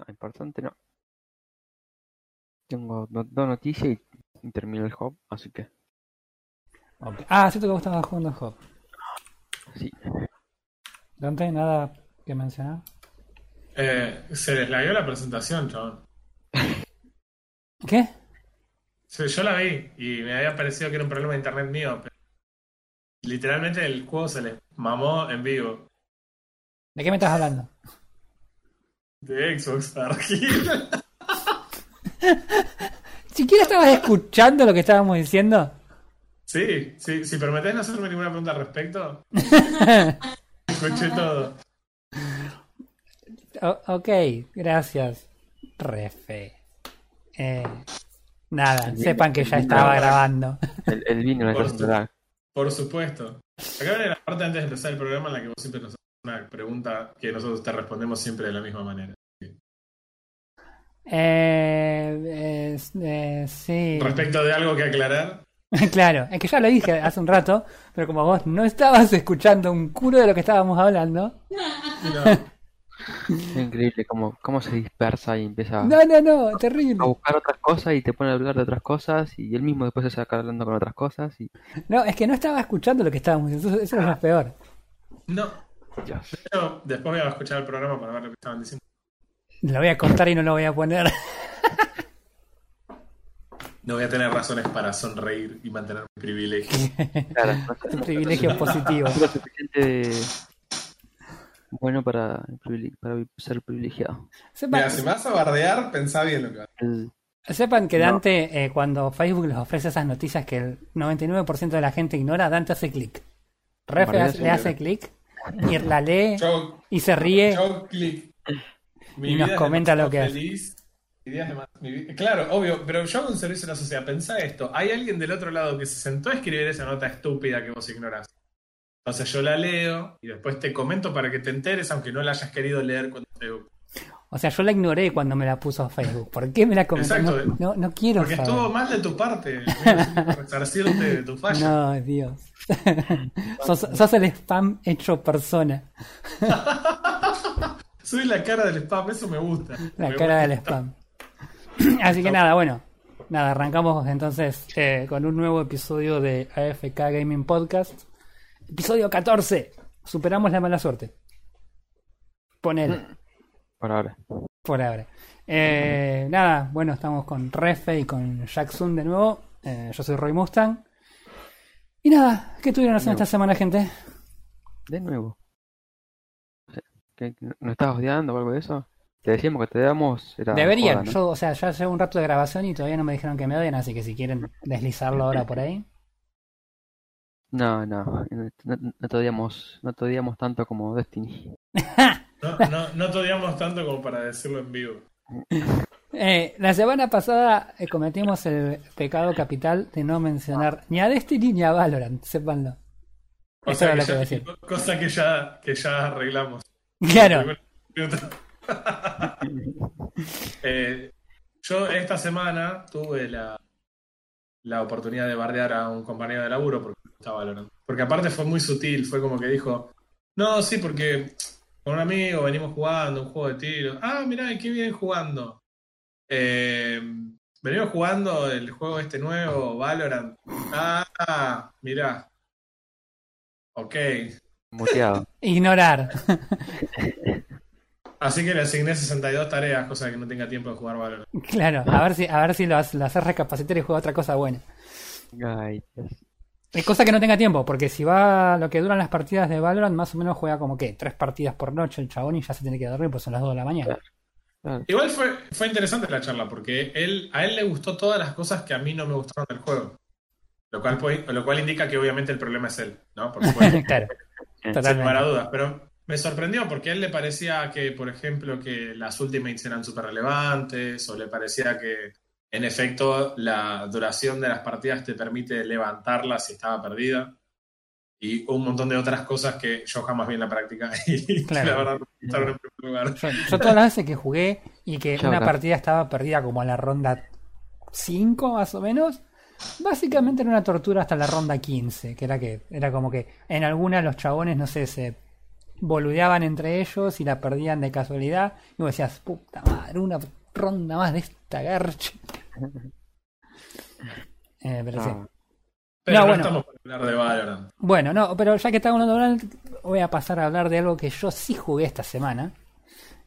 No, importante no. Tengo dos noticias y, y termino el hub, así que Ok. Ah, cierto que vos estabas jugando Hop. sí. Dante, nada que mencionar. Eh, se les lagueó la presentación, chabón. ¿Qué? Sí, yo la vi y me había parecido que era un problema de internet mío. Pero literalmente el juego se les mamó en vivo. ¿De qué me estás hablando? De Xbox Argil. ¿Siquiera estabas escuchando lo que estábamos diciendo? Sí, sí, si permitís no hacerme ninguna pregunta al respecto, escuché todo. O- ok, gracias, Refe. Eh, nada, sepan que ya estaba grabando. El, el vino me Por su-. Por supuesto. Acá viene la parte antes de empezar el programa en la que vos siempre nos haces una pregunta que nosotros te respondemos siempre de la misma manera. Eh, eh, sí. Respecto de algo que aclarar, claro, es que ya lo dije hace un rato, pero como vos no estabas escuchando un culo de lo que estábamos hablando. no, Es increíble cómo, cómo se dispersa y empieza No, no, no, terrible. a buscar otras cosas y te pone a hablar de otras cosas y él mismo después se saca hablando con otras cosas y No, es que no estaba escuchando lo que estábamos diciendo, eso, eso es lo peor. no. Dios. Yo después voy a escuchar el programa para ver lo que estaban diciendo. Lo voy a cortar y no lo voy a poner. No voy a tener razones para sonreír y mantener mi privilegio. Claro, Un privilegio positivo. suficiente bueno para, ser privilegiado. Sepan, Mira, si me vas a bardear, pensá bien lo que vas a sepan que Dante, eh, cuando Facebook les ofrece esas noticias que el 99% de la gente ignora, Dante hace clic. Refe le hace clic y la lee y se ríe. Y nos comenta lo que feliz. Claro, obvio, pero yo hago un servicio a la sociedad. Pensá esto. Hay alguien del otro lado que se sentó a escribir esa nota estúpida que vos ignorás. Entonces yo la leo y después te comento para que te enteres, aunque no la hayas querido leer cuando te O sea, yo la ignoré cuando me la puso a Facebook. ¿Por qué me la comentó? No, Exacto. no, no quiero Porque saber. estuvo mal de tu parte. Resarcirte de tu falla. No, Dios. sos, sos el spam hecho persona. Soy la cara del spam, eso me gusta. La Me cara del spam. Así que nada, bueno. Nada, arrancamos entonces eh, con un nuevo episodio de AFK Gaming Podcast. Episodio 14. Superamos la mala suerte. Ponele, por ahora. por ahora. Eh, nada, bueno, estamos con Refe y con Jackson de nuevo. Eh, yo soy Roy Mustang. Y nada, ¿qué tuvieron haciendo esta semana, gente? De nuevo. O sea, ¿qué- qué- ¿No estabas odiando o algo de eso? Te decíamos que te damos. Era Deberían, joda, ¿no? yo, o sea, ya llevo un rato de grabación y todavía no me dijeron que me odian, así que si quieren deslizarlo ahora por ahí. No, no, no, no- no te odiamos, no te odiamos tanto como Destiny. No, no, no te odiamos tanto como para decirlo en vivo. Eh, la semana pasada eh, cometimos el pecado capital de no mencionar ni a Destiny ni a Valorant, sépanlo. O Eso sea, que lo que ya- decir. cosa que ya, que ya arreglamos. Claro, Eh, yo esta semana tuve la, la oportunidad de bardear a un compañero de laburo porque estaba valorando. Porque aparte fue muy sutil, fue como que dijo, no, sí, porque con un amigo venimos jugando un juego de tiro. Ah, mirá, qué bien jugando. Eh, venimos jugando el juego este nuevo, Valorant. Ah, mirá. Ok. Muteado. ignorar. Así que le asigné 62 tareas, cosa que no tenga tiempo de jugar Valorant. Claro, a ver si, a ver si lo, hace- lo haces recapacitar y juega otra cosa buena. Ay, Dios. Es cosa que no tenga tiempo, porque si va lo que duran las partidas de Valorant, más o menos juega como que tres partidas por noche el chabón y ya se tiene que dormir, pues son las 2 de la mañana. Claro. Igual fue, fue interesante la charla porque él, a él le gustó todas las cosas que a mí no me gustaron del juego. Lo cual, lo cual indica que obviamente el problema es él, ¿no? Por supuesto, claro, sin totalmente. lugar a dudas. Pero me sorprendió porque a él le parecía que, por ejemplo, que las ultimates eran súper relevantes o le parecía que, en efecto, la duración de las partidas te permite levantarla si estaba perdida. Y un montón de otras cosas que yo jamás vi en la práctica y Claro. la verdad en primer lugar. Yo, yo todas las veces que jugué y que una partida estaba perdida como a la ronda 5 más o menos, básicamente era una tortura hasta la ronda 15, que era que era como que en algunas los chabones, no sé, se boludeaban entre ellos y la perdían de casualidad. Y vos decías, puta madre, una ronda más de esta garcha. Eh, pero sí. Ah, Pero No, no, bueno. estamos para hablar de Valorant. Bueno, no, pero ya que estamos hablando de Valorant, voy a pasar a hablar de algo que yo sí jugué esta semana.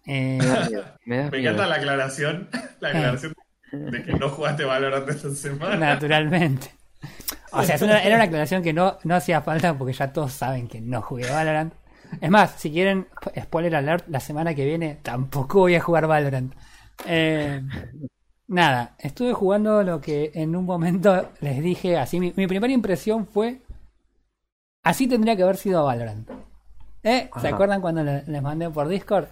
Eh, me encanta la aclaración, la aclaración de que no jugaste Valorant esta semana. naturalmente. O sea, una- era una aclaración que no, no hacía falta porque ya todos saben que no jugué Valorant. Es más, si quieren, spoiler alert, la semana que viene tampoco voy a jugar Valorant. Eh, nada, estuve jugando lo que en un momento les dije, así mi, mi primera impresión fue, así tendría que haber sido Valorant. ¿Eh? ¿Se acuerdan cuando le- les mandé por Discord?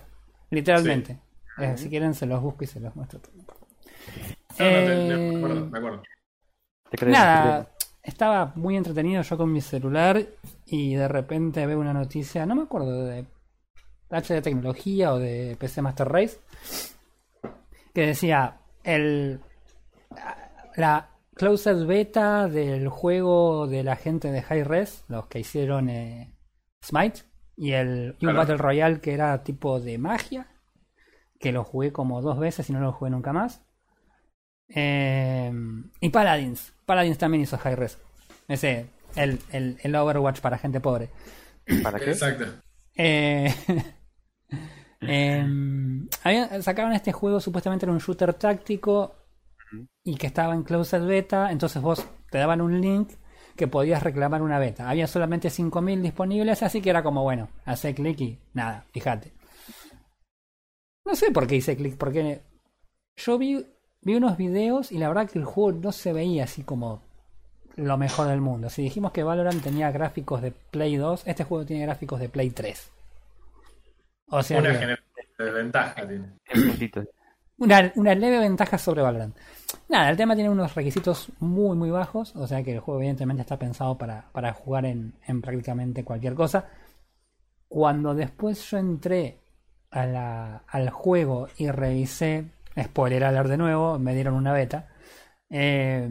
Literalmente. Eh, si quieren se los busco y se los muestro. No, no, te- Eh, me acuerdo, me acuerdo. Te Nada, estaba muy entretenido yo con mi celular y de repente veo una noticia, no me acuerdo de H de tecnología o de PC Master Race, que decía el la closed beta del juego de la gente de High Res, los que hicieron eh, Smite y el y un Claro. Battle Royale que era tipo de magia, que lo jugué como dos veces y no lo jugué nunca más. Eh, y Paladins. Paladins también hizo High Res. Ese, el, el, el Overwatch para gente pobre. ¿Para qué? Exacto. Eh, em, habían- sacaron este juego, supuestamente era un shooter táctico y que estaba en closed beta. Entonces vos te daban un link que podías reclamar una beta. Había solamente 5.000 disponibles, así que era como, bueno, hace clic y nada, fíjate. No sé por qué hice clic, porque yo vi, vi unos videos y la verdad que el juego no se veía así como lo mejor del mundo. Si dijimos que Valorant tenía gráficos de Play 2, este juego tiene gráficos de Play 3. O sea, Una que- generación de ventaja tiene. Una leve ventaja sobre Valorant. Nada, el tema tiene unos requisitos muy muy bajos, o sea que el juego evidentemente está pensado para, para jugar en, en prácticamente cualquier cosa. Cuando después yo entré a la- al juego y revisé, spoiler alert de nuevo, me dieron una beta, eh,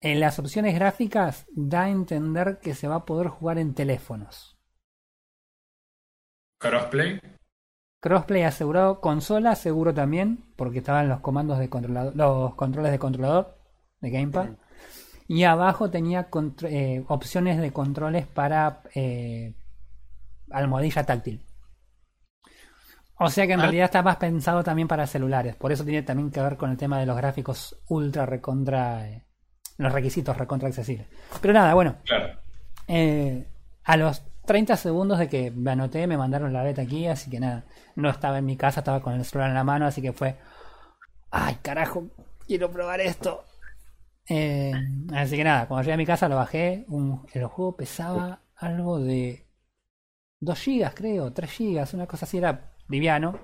en las opciones gráficas da a entender que se va a poder jugar en teléfonos. Crossplay. Crossplay asegurado, consola seguro también, porque estaban los comandos de controlador, los controles de controlador de Gamepad. Y abajo tenía eh, opciones de controles para eh, almohadilla táctil. O sea que en Ah. realidad está más pensado también para celulares. Por eso tiene también que ver con el tema de los gráficos ultra recontra. eh, los requisitos recontra accesibles. Pero nada, bueno. Claro. A los 30 segundos de que me anoté, me mandaron la beta aquí, así que nada, no estaba en mi casa, estaba con el celular en la mano, así que fue, ay carajo, quiero probar esto. Eh, así que nada, cuando llegué a mi casa lo bajé, un- el juego pesaba algo de 2 gigas creo, 3 gigas, una cosa así, era liviano.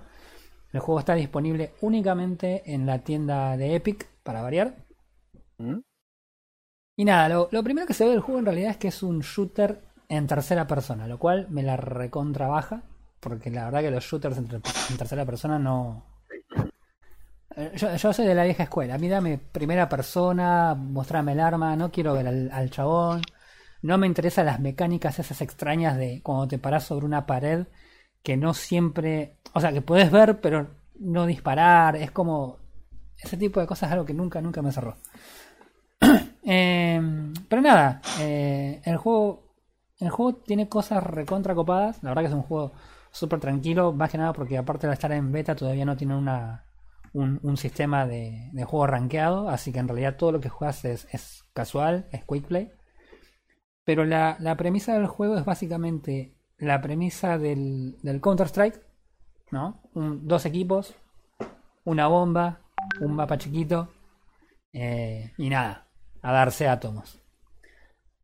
El juego está disponible únicamente en la tienda de Epic, para variar. ¿Mm? Y nada, lo, lo primero que se ve del juego en realidad es que es un shooter en tercera persona, lo cual me la recontra baja, porque la verdad que los shooters en, ter- en tercera persona no... Eh, Yo, soy de la vieja escuela, a mí dame primera persona, mostrame el arma, no quiero ver al, al chabón, no me interesan las mecánicas esas extrañas de cuando te paras sobre una pared, que no siempre... O sea, que puedes ver, pero no disparar, es como... Ese tipo de cosas es algo que nunca, nunca me cerró. Eh, pero nada, eh, el juego el juego tiene cosas recontra copadas. La verdad que es un juego súper tranquilo, más que nada porque aparte de estar en beta todavía no tiene una, un, sistema de, juego rankeado, así que en realidad todo lo que juegas es, casual, es quick play. Pero la, premisa del juego es básicamente la premisa del, Counter-Strike, ¿no? Dos equipos, una bomba, un mapa chiquito, eh, y nada, a darse átomos.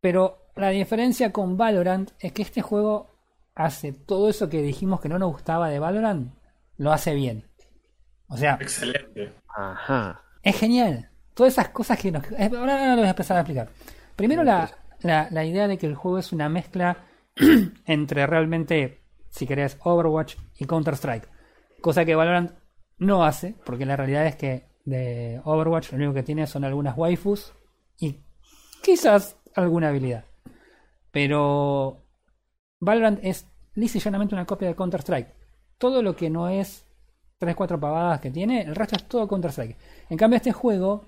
Pero la diferencia con Valorant es que este juego hace todo eso que dijimos que no nos gustaba de Valorant, lo hace bien. O sea, Excelente. Ajá. es genial. Todas esas cosas que nos... eh, Ahora, ahora lo voy a empezar a explicar. Primero la, la, la idea de que el juego es una mezcla entre realmente, si querés, Overwatch y Counter-Strike. Cosa que Valorant no hace, porque la realidad es que de Overwatch lo único que tiene son algunas waifus y quizás alguna habilidad. Pero Valorant es lisa y llanamente una copia de Counter-Strike. Todo lo que no es 3-4 pavadas que tiene, el resto es todo Counter-Strike. En cambio, este juego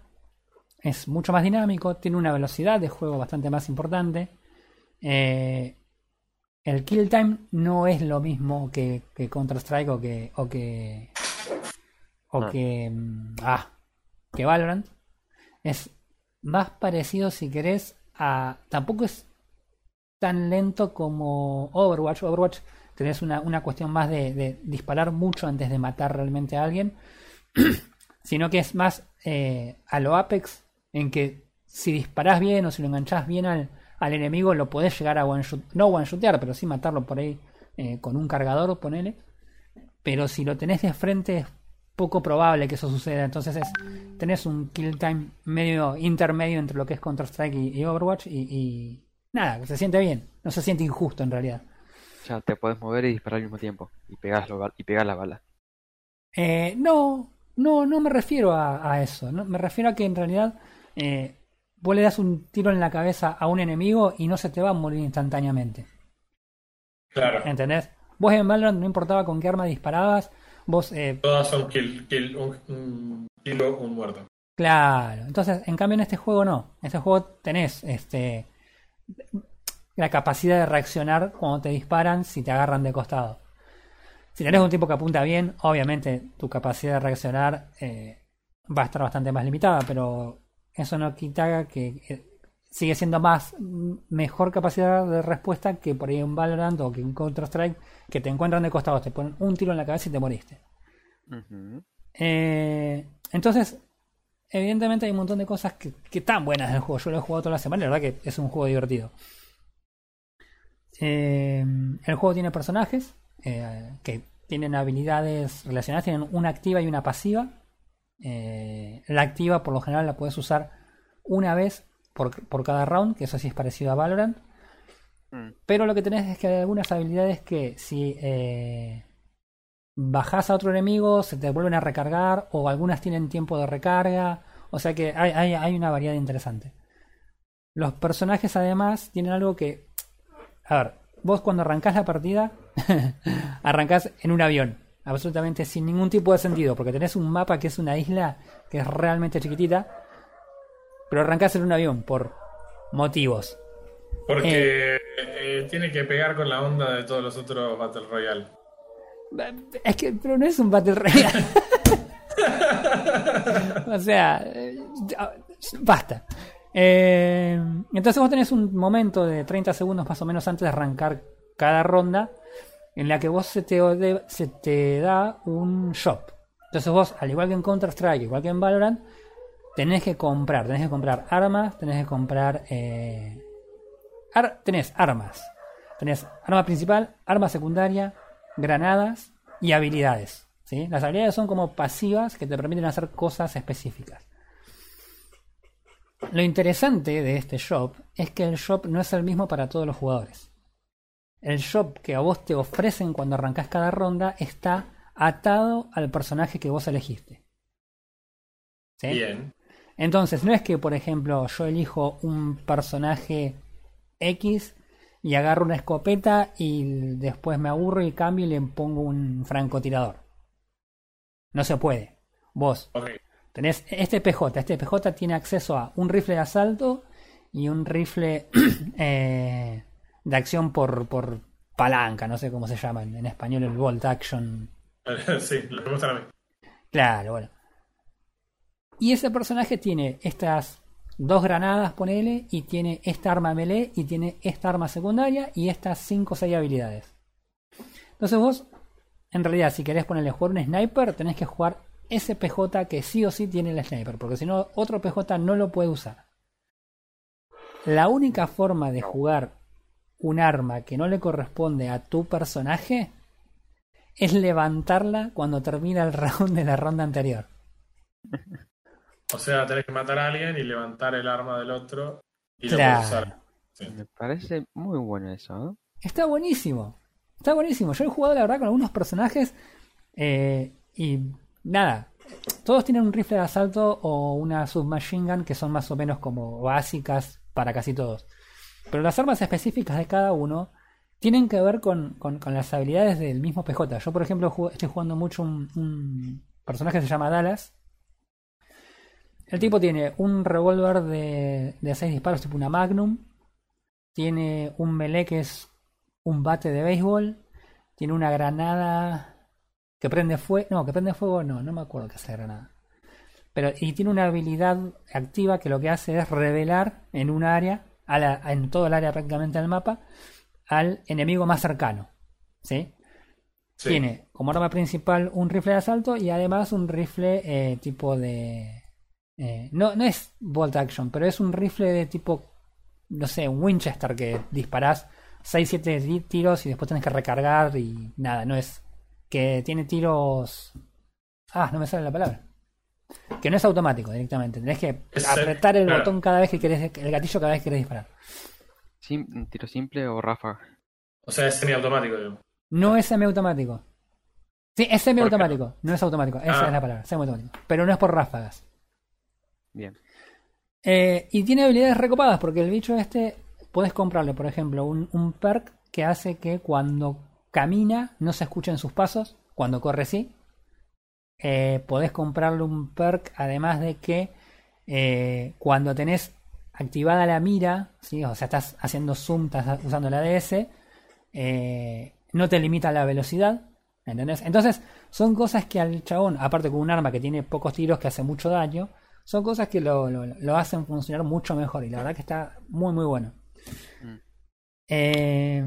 es mucho más dinámico, tiene una velocidad de juego bastante más importante. Eh, el kill time no es lo mismo que, que Counter-Strike o que. o que. o Ah. que. mm, ah, que Valorant. Es más parecido, si querés, a. Tampoco es tan lento como Overwatch. Overwatch tenés una, una cuestión más de, disparar mucho antes de matar realmente a alguien. sino que es más eh, a lo Apex, en que si disparás bien o si lo enganchás bien al, al enemigo, lo podés llegar a one shoot, no one shootear, pero sí matarlo por ahí eh, con un cargador, ponele. Pero si lo tenés de frente es poco probable que eso suceda. Entonces es, tenés un kill time medio intermedio entre lo que es Counter-Strike y, y Overwatch y nada, se siente bien. No se siente injusto en realidad. Sea, te puedes mover y disparar al mismo tiempo. Y pegar, y pegar la bala. Eh, no, no, no me refiero a, a eso. ¿no? Me refiero a que en realidad eh, vos le das un tiro en la cabeza a un enemigo y no se te va a morir instantáneamente. Claro. ¿Entendés? Vos en Valorant no importaba con qué arma disparabas, vos... eh, Todas son kill, kill, un, un kilo, un muerto. claro. Entonces, en cambio en este juego no. En este juego tenés este la capacidad de reaccionar cuando te disparan si te agarran de costado. Si tenés un tipo que apunta bien, obviamente tu capacidad de reaccionar eh, va a estar bastante más limitada, pero eso no quita que eh, sigue siendo más mm, mejor capacidad de respuesta que por ahí en Valorant o que en Counter Strike que te encuentran de costado, te ponen un tiro en la cabeza y te moriste. Eh, entonces, evidentemente hay un montón de cosas que, que están buenas en el juego. Yo lo he jugado toda la semana y la verdad que es un juego divertido. Eh, el juego tiene personajes eh, que tienen habilidades relacionadas, tienen una activa y una pasiva. Eh, la activa por lo general la puedes usar una vez por, por cada round, que eso sí es parecido a Valorant. Mm. Pero lo que tenés es que hay algunas habilidades que si eh, bajás a otro enemigo se te vuelven a recargar o algunas tienen tiempo de recarga. O sea que hay, hay, hay una variedad interesante. Los personajes además tienen algo que... A ver, vos cuando arrancás la partida, arrancás en un avión. Absolutamente sin ningún tipo de sentido, porque tenés un mapa que es una isla que es realmente chiquitita, pero arrancás en un avión por motivos. Porque eh, tiene que pegar con la onda de todos los otros Battle Royale. Es que, pero no es un Battle Royale. o sea, eh, basta. Eh, entonces vos tenés un momento de 30 segundos más o menos antes de arrancar cada ronda en la que vos se te, se te da un shop. Entonces vos, al igual que en Counter-Strike, igual que en Valorant, tenés que comprar, tenés que comprar armas, tenés que comprar... eh, ar- tenés armas. Tenés arma principal, arma secundaria, granadas y habilidades. ¿sí? Las habilidades son como pasivas que te permiten hacer cosas específicas. Lo interesante de este shop es que el shop no es el mismo para todos los jugadores. El shop que a vos te ofrecen cuando arrancás cada ronda está atado al personaje que vos elegiste. ¿Sí? Bien. Entonces, no es que, por ejemplo, yo elijo un personaje X y agarro una escopeta y después me aburro y cambio y le pongo un francotirador. No se puede. Vos tenés este PJ. Este PJ tiene acceso a un rifle de asalto y un rifle eh, de acción por, por palanca. No sé cómo se llama en, en español el Bolt Action sí, lo que me a mí. Claro, bueno. Y ese personaje tiene estas dos granadas, ponele, y tiene esta arma melee, y tiene esta arma secundaria, y estas 5 o 6 habilidades. Entonces vos, en realidad, si querés ponerle jugar un sniper, tenés que jugar ese PJ que sí o sí tiene el sniper, porque si no, otro PJ no lo puede usar. La única forma de jugar un arma que no le corresponde a tu personaje es levantarla cuando termina el round de la ronda anterior. O sea, tenés que matar a alguien y levantar el arma del otro y lo Claro. puedes usar. Sí. Me parece muy bueno eso, ¿no? Está buenísimo. Está buenísimo. Yo he jugado, la verdad, con algunos personajes eh, y nada. Todos tienen un rifle de asalto o una submachine gun que son más o menos como básicas para casi todos. Pero las armas específicas de cada uno tienen que ver con, con- con las habilidades del mismo PJ. Yo, por ejemplo, estoy jugando mucho un, un personaje que se llama Dallas. El tipo tiene un revólver de, de 6 disparos, tipo una Magnum. Tiene un melee que es un bate de béisbol. Tiene una granada que prende fuego. No, que prende fuego no, no me acuerdo qué hace la granada. Pero, y tiene una habilidad activa que lo que hace es revelar en un área, a la- en todo el área prácticamente del mapa, al enemigo más cercano. ¿Sí? Sí. Tiene como arma principal un rifle de asalto y además un rifle eh, tipo de... eh, no, no es bolt action, pero es un rifle de tipo, no sé, un Winchester que disparás 6-7 tiros y después tenés que recargar y nada, no es... Que tiene tiros... Ah, no me sale la palabra. Que no es automático directamente. Tenés que Es, apretar el botón cada vez que querés, el gatillo cada vez que querés disparar. Sim- un tiro simple o ráfaga. O sea, es semiautomático. No es semiautomático. Sí, es semiautomático, no es automático. Esa Ah. es la palabra, semiautomático. Pero no es por ráfagas. Bien. Eh, y tiene habilidades recopadas, porque el bicho este, puedes comprarle, por ejemplo, un, un perk que hace que cuando camina no se escuchen sus pasos, cuando corre sí. Eh, podés comprarle un perk, además de que eh, cuando tenés activada la mira, ¿sí? o sea, estás haciendo zoom, estás usando la DS, eh, no te limita la velocidad. ¿Entendés? Entonces, son cosas que al chabón, aparte con un arma que tiene pocos tiros que hace mucho daño, son cosas que lo, lo- lo hacen funcionar mucho mejor. Y la verdad que está muy, muy bueno. Mm. Eh,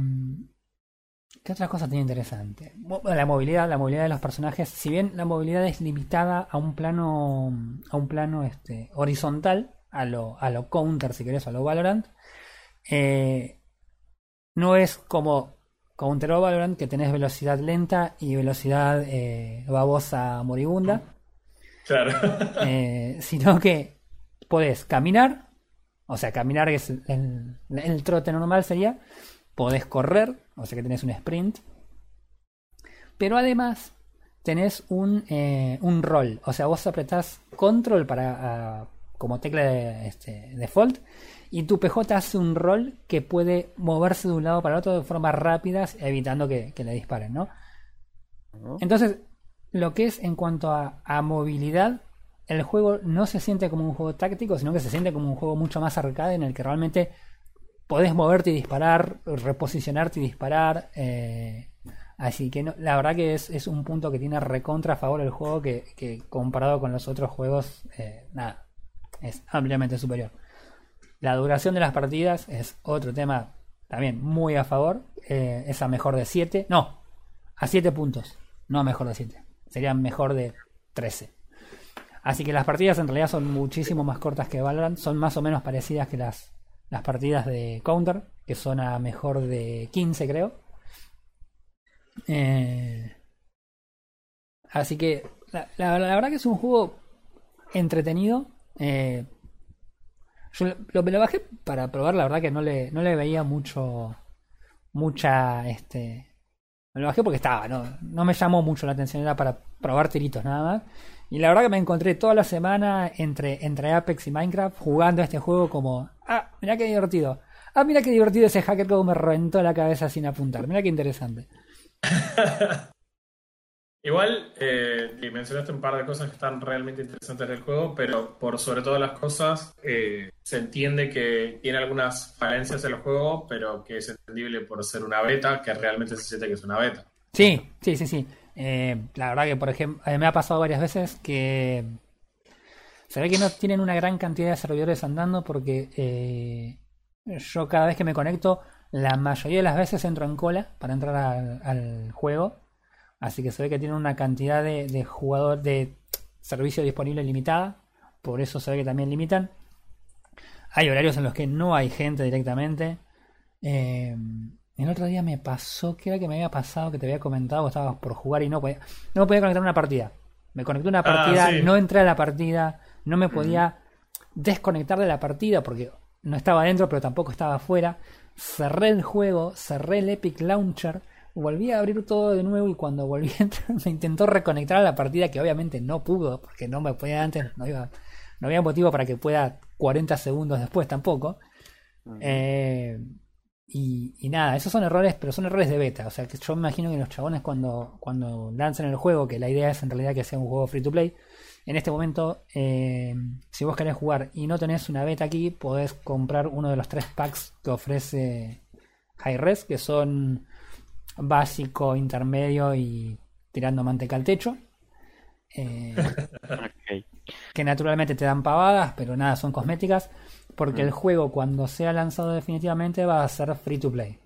¿Qué otra cosa tiene interesante? La movilidad, la movilidad de los personajes. Si bien la movilidad es limitada a un plano, a un plano este, horizontal, a lo, a lo counter, si querés, a lo Valorant, eh, no es como Counter o Valorant que tenés velocidad lenta y velocidad eh, babosa moribunda, Claro. eh, sino que podés caminar, o sea, caminar es el, trote normal sería, podés correr, o sea que tenés un sprint, pero además tenés un, eh, un roll, o sea, vos apretás control para ah, como tecla de, este, default y tu PJ hace un roll que puede moverse de un lado para el otro de forma rápida, evitando que, que le disparen, ¿no? ¿No? Entonces, lo que es en cuanto a, movilidad, el juego no se siente como un juego táctico, sino que se siente como un juego mucho más arcade en el que realmente podés moverte y disparar, reposicionarte y disparar. eh, así que no- la verdad que es, un punto que tiene recontra a favor el juego que, que comparado con los otros juegos, eh, nada, es ampliamente superior. La duración de las partidas es otro tema también muy a favor. eh, es a mejor de 7. No, a 7 puntos. No a mejor de 7. Sería mejor de 13. Así que las partidas en realidad son muchísimo más cortas que Valorant. Son más o menos parecidas que las, las partidas de Counter, que son a mejor de 15 creo. Eh, así que la, la- la verdad que es un juego entretenido. Eh, yo lo bajé para probar, la verdad que no le, no le veía mucho, mucha, este, me lo bajé porque estaba, no, no me llamó mucho la atención, era para probar tiritos nada más. Y la verdad que me encontré toda la semana entre, entre Apex y Minecraft jugando a este juego como, ah, mira qué divertido. Ah, mira qué divertido ese hacker como me reventó la cabeza sin apuntar. Mira qué interesante. Igual, eh, y mencionaste un par de cosas que están realmente interesantes del juego, pero por sobre todas las cosas, eh, se entiende que tiene algunas falencias en el juego, pero que es entendible por ser una beta, que realmente se siente que es una beta. Sí, sí, sí, sí. Eh, la verdad que, por ejemplo, eh, me ha pasado varias veces que se ve que no tienen una gran cantidad de servidores andando porque yo cada vez que me conecto, la mayoría de las veces entro en cola para entrar al juego. Así que se ve que tienen una cantidad de, de jugador de servicio disponible limitada. Por eso se ve que también limitan. Hay horarios en los que no hay gente directamente. Eh, el otro día me pasó, que era que me había pasado, que te había comentado, estabas por jugar y no podía, no me podía conectar a una partida. Me conecté a una Ah, partida, sí. no entré a la partida, no me podía desconectar de la partida porque no estaba dentro, pero tampoco estaba afuera. Cerré el juego, cerré el Epic Launcher, volví a abrir todo de nuevo y cuando volví a entrar me intentó reconectar a la partida que obviamente no pudo porque no me podía antes, no, iba, no había motivo para que pueda 40 segundos después tampoco. Eh, Y, y nada, esos son errores, pero son errores de beta. O sea, que yo me imagino que los chabones cuando, cuando lancen el juego, que la idea es en realidad que sea un juego free to play, en este momento, eh, si vos querés jugar y no tenés una beta aquí, podés comprar uno de los tres packs que ofrece Hi-Res, que son básico, intermedio y tirando manteca al techo. Eh, que naturalmente te dan pavadas, pero nada, son cosméticas, porque Mm. el juego cuando sea lanzado definitivamente va a ser free to play.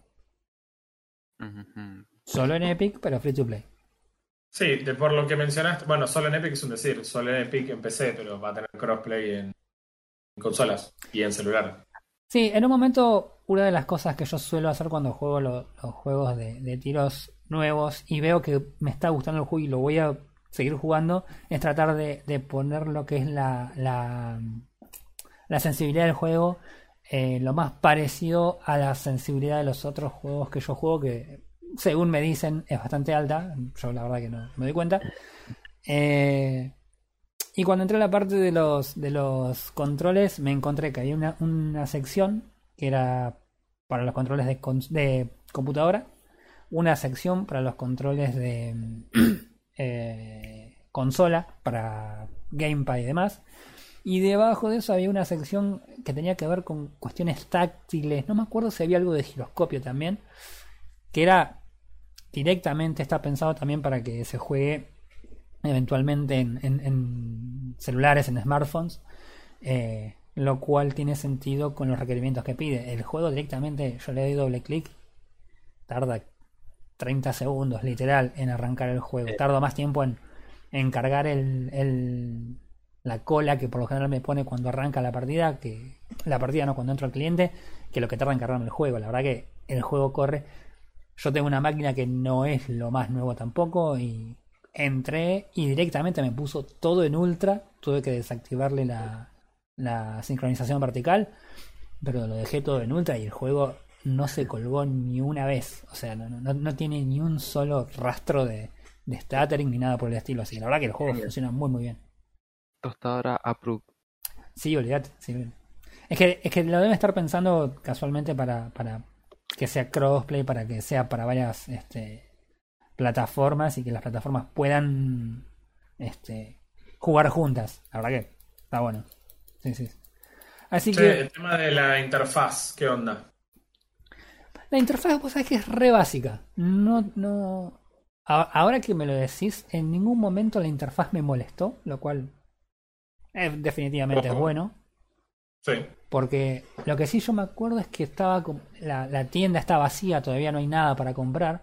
Solo en Epic, pero free to play. Sí, de por lo que mencionaste, bueno, solo en Epic es un decir, solo en Epic en PC, pero va a tener crossplay en, en consolas y en celular. Sí, en un momento, una de las cosas que yo suelo hacer cuando juego lo- los juegos de, tiros nuevos y veo que me está gustando el juego y lo voy a seguir jugando, es tratar de, poner lo que es la, la, la sensibilidad del juego eh, lo más parecido a la sensibilidad de los otros juegos que yo juego, que según me dicen es bastante alta. Yo la verdad que no me doy cuenta. Eh, y cuando entré a la parte de los, de los controles, me encontré que había una, una sección que era para los controles de, computadora, una sección para los controles de eh, consola, para gamepad y demás. Y debajo de eso había una sección que tenía que ver con cuestiones táctiles. No me acuerdo si había algo de giroscopio también. Que era directamente, está pensado también para que se juegue eventualmente en, en- en celulares, en smartphones. eh, lo cual tiene sentido con los requerimientos que pide. El juego directamente, yo le doy doble clic, tarda 30 segundos literal en arrancar el juego. Tardo más tiempo en, en cargar el, el- la cola que por lo general me pone cuando arranca la partida, que la partida no cuando entro al cliente, que lo que tarda en cargarme el juego. La verdad que el juego corre. Yo tengo una máquina que no es lo más nuevo tampoco y entré y directamente me puso todo en ultra. Tuve que desactivarle la, la sincronización vertical, pero lo dejé todo en ultra y el juego no se colgó ni una vez. O sea, no, no, no tiene ni un solo rastro de, de stuttering ni nada por el estilo. Así que la verdad que el juego funciona muy muy bien. Tostadora approved. Sí, olvídate. sí. Es, que, es que lo deben estar pensando casualmente para, para que sea crossplay, para que sea para varias este, plataformas y que las plataformas puedan este, jugar juntas. La verdad que está bueno. Sí, sí. Así Che, que el tema de la interfaz, ¿qué onda? la interfaz, vos sabés que es re básica. No, no. Ahora que me lo decís, en ningún momento la interfaz me molestó, lo cual eh, definitivamente es bueno. Sí. Porque lo que sí yo me acuerdo es que estaba la, la tienda está vacía, todavía no hay nada para comprar.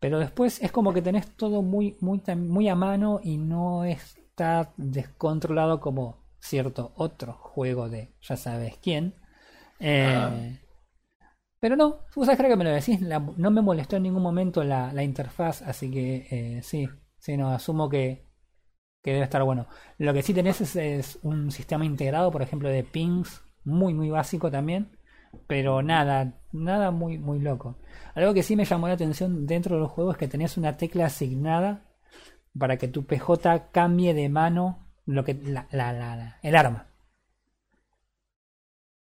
Pero después es como que tenés todo muy, muy, muy a mano y no está descontrolado como cierto otro juego de ya sabes quién. Eh, Ah. Pero no, vos sabés que me lo decís, la- no me molestó en ningún momento la, la interfaz, así que eh, sí, sí, no, asumo que, que debe estar bueno. Lo que sí tenés es, es un sistema integrado, por ejemplo, de pings, muy, muy básico también, pero nada, nada muy, muy loco. Algo que sí me llamó la atención dentro del juego es que tenés una tecla asignada para que tu PJ cambie de mano lo que la, la- la- la- el arma.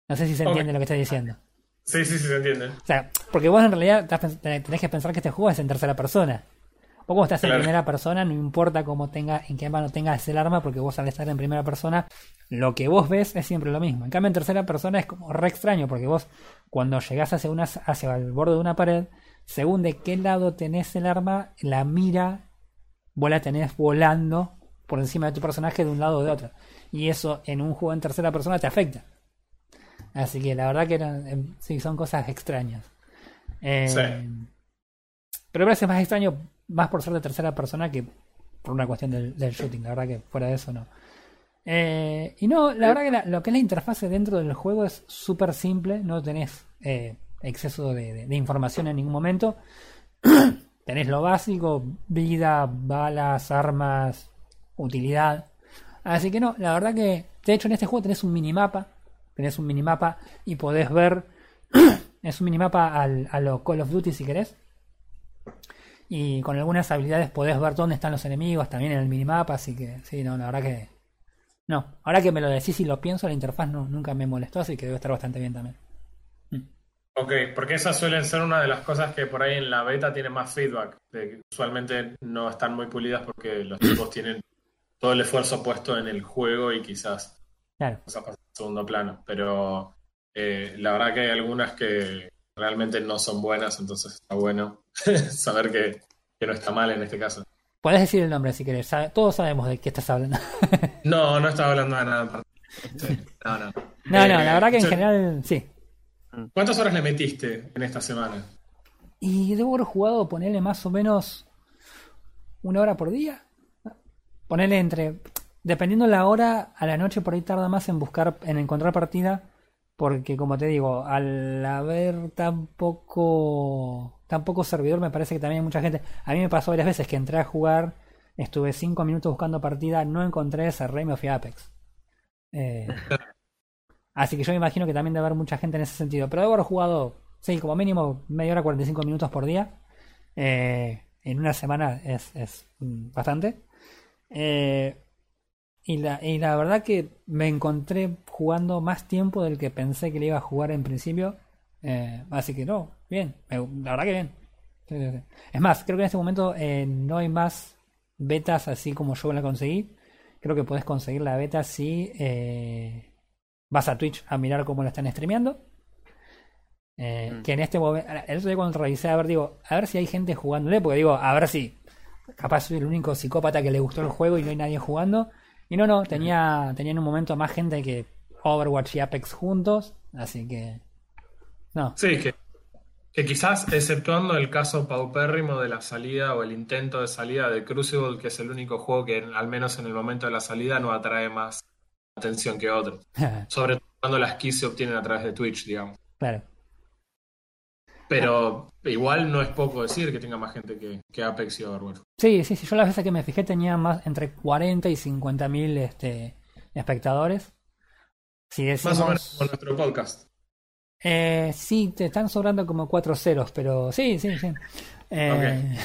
No sé si se entiende lo que estoy diciendo. Sí, sí, sí, se entiende. O sea, porque vos en realidad tenés que pensar que este juego es en tercera persona. Vos como estás en primera persona, no importa cómo tenga, en qué mano tengas el arma, porque vos al estar en primera persona, lo que vos ves es siempre lo mismo. En cambio, en tercera persona es como re extraño, porque vos cuando llegás hacia, una, hacia el borde de una pared, según de qué lado tenés el arma, la mira, vos la tenés volando por encima de tu personaje de un lado o de otro. Y eso en un juego en tercera persona te afecta. Así que la verdad que eran, em, sí, son cosas extrañas. Eh, Sí. Pero me parece más extraño, más por ser de tercera persona que por una cuestión del, del shooting. La verdad que fuera de eso no. Eh, y no, la verdad que la- lo que es la interfase dentro del juego es súper simple. No tenés eh, exceso de, de- de información en ningún momento. tenés lo básico, vida, balas, armas, utilidad. Así que no, la verdad que, de hecho en este juego tenés un minimapa, tenés un minimapa y podés ver, es un minimapa al, a lo Call of Duty si querés. Y con algunas habilidades podés ver dónde están los enemigos también en el minimapa, así que sí, no, la verdad que... No, ahora que me lo decís y lo pienso, la interfaz no, nunca me molestó, así que debe estar bastante bien también. Ok, porque esas suelen ser una de las cosas que por ahí en la beta tiene más feedback. De que usualmente no están muy pulidas porque los tipos tienen todo el esfuerzo puesto en el juego y quizás Claro. cosas pasan en segundo plano. Pero eh, la verdad que hay algunas que realmente no son buenas, entonces está bueno saber que, que no está mal en este caso. Puedes decir el nombre si querés. Todos sabemos de qué estás hablando. No, no estaba hablando de nada. Sí, No, no. No, no, Eh, la verdad que en yo- general sí. ¿Cuántas horas le metiste en esta semana? Y debo haber jugado, ponerle más o menos una hora por día. Ponerle entre. Dependiendo la hora, a la noche por ahí tarda más en buscar, en encontrar partida. Porque como te digo, al haber tan poco, tan poco servidor, me parece que también hay mucha gente. A mí me pasó varias veces que entré a jugar, estuve 5 minutos buscando partida, no encontré, cerré y me fui a Apex. Eh, así que yo me imagino que también debe haber mucha gente en ese sentido. Pero debo haber jugado, sí, como mínimo media hora, 45 minutos por día. Eh, en una semana es, es mm, bastante. Eh, y, la, y la verdad que me encontré jugando más tiempo del que pensé que le iba a jugar en principio. Eh, así que no, bien, la verdad que bien. Sí, sí, sí. Es más, creo que en este momento eh, no hay más betas así como yo la conseguí. Creo que puedes conseguir la beta si eh, vas a Twitch a mirar cómo la están streameando. Eh, Mm. Que en este momento, el otro día cuando revisé, a ver, digo, a ver si hay gente jugándole, porque digo, a ver si capaz soy el único psicópata que le gustó el juego y no hay nadie jugando. Y no, no, tenía, tenía en un momento más gente que Overwatch y Apex juntos, así que. No, Sí, que, que quizás, exceptuando el caso paupérrimo de la salida o el intento de salida de Crucible, que es el único juego que, al menos en el momento de la salida, no atrae más atención que otros. Sobre todo cuando las keys se obtienen a través de Twitch, digamos. claro. Pero igual no es poco decir que tenga más gente que, que Apex y Overwatch. Sí, sí, sí, yo las veces que me fijé tenía más entre 40 y 50 mil este, espectadores. Si decimos, Más o menos como nuestro podcast. Eh, sí, te están sobrando como cuatro ceros, pero sí, sí, sí. Eh,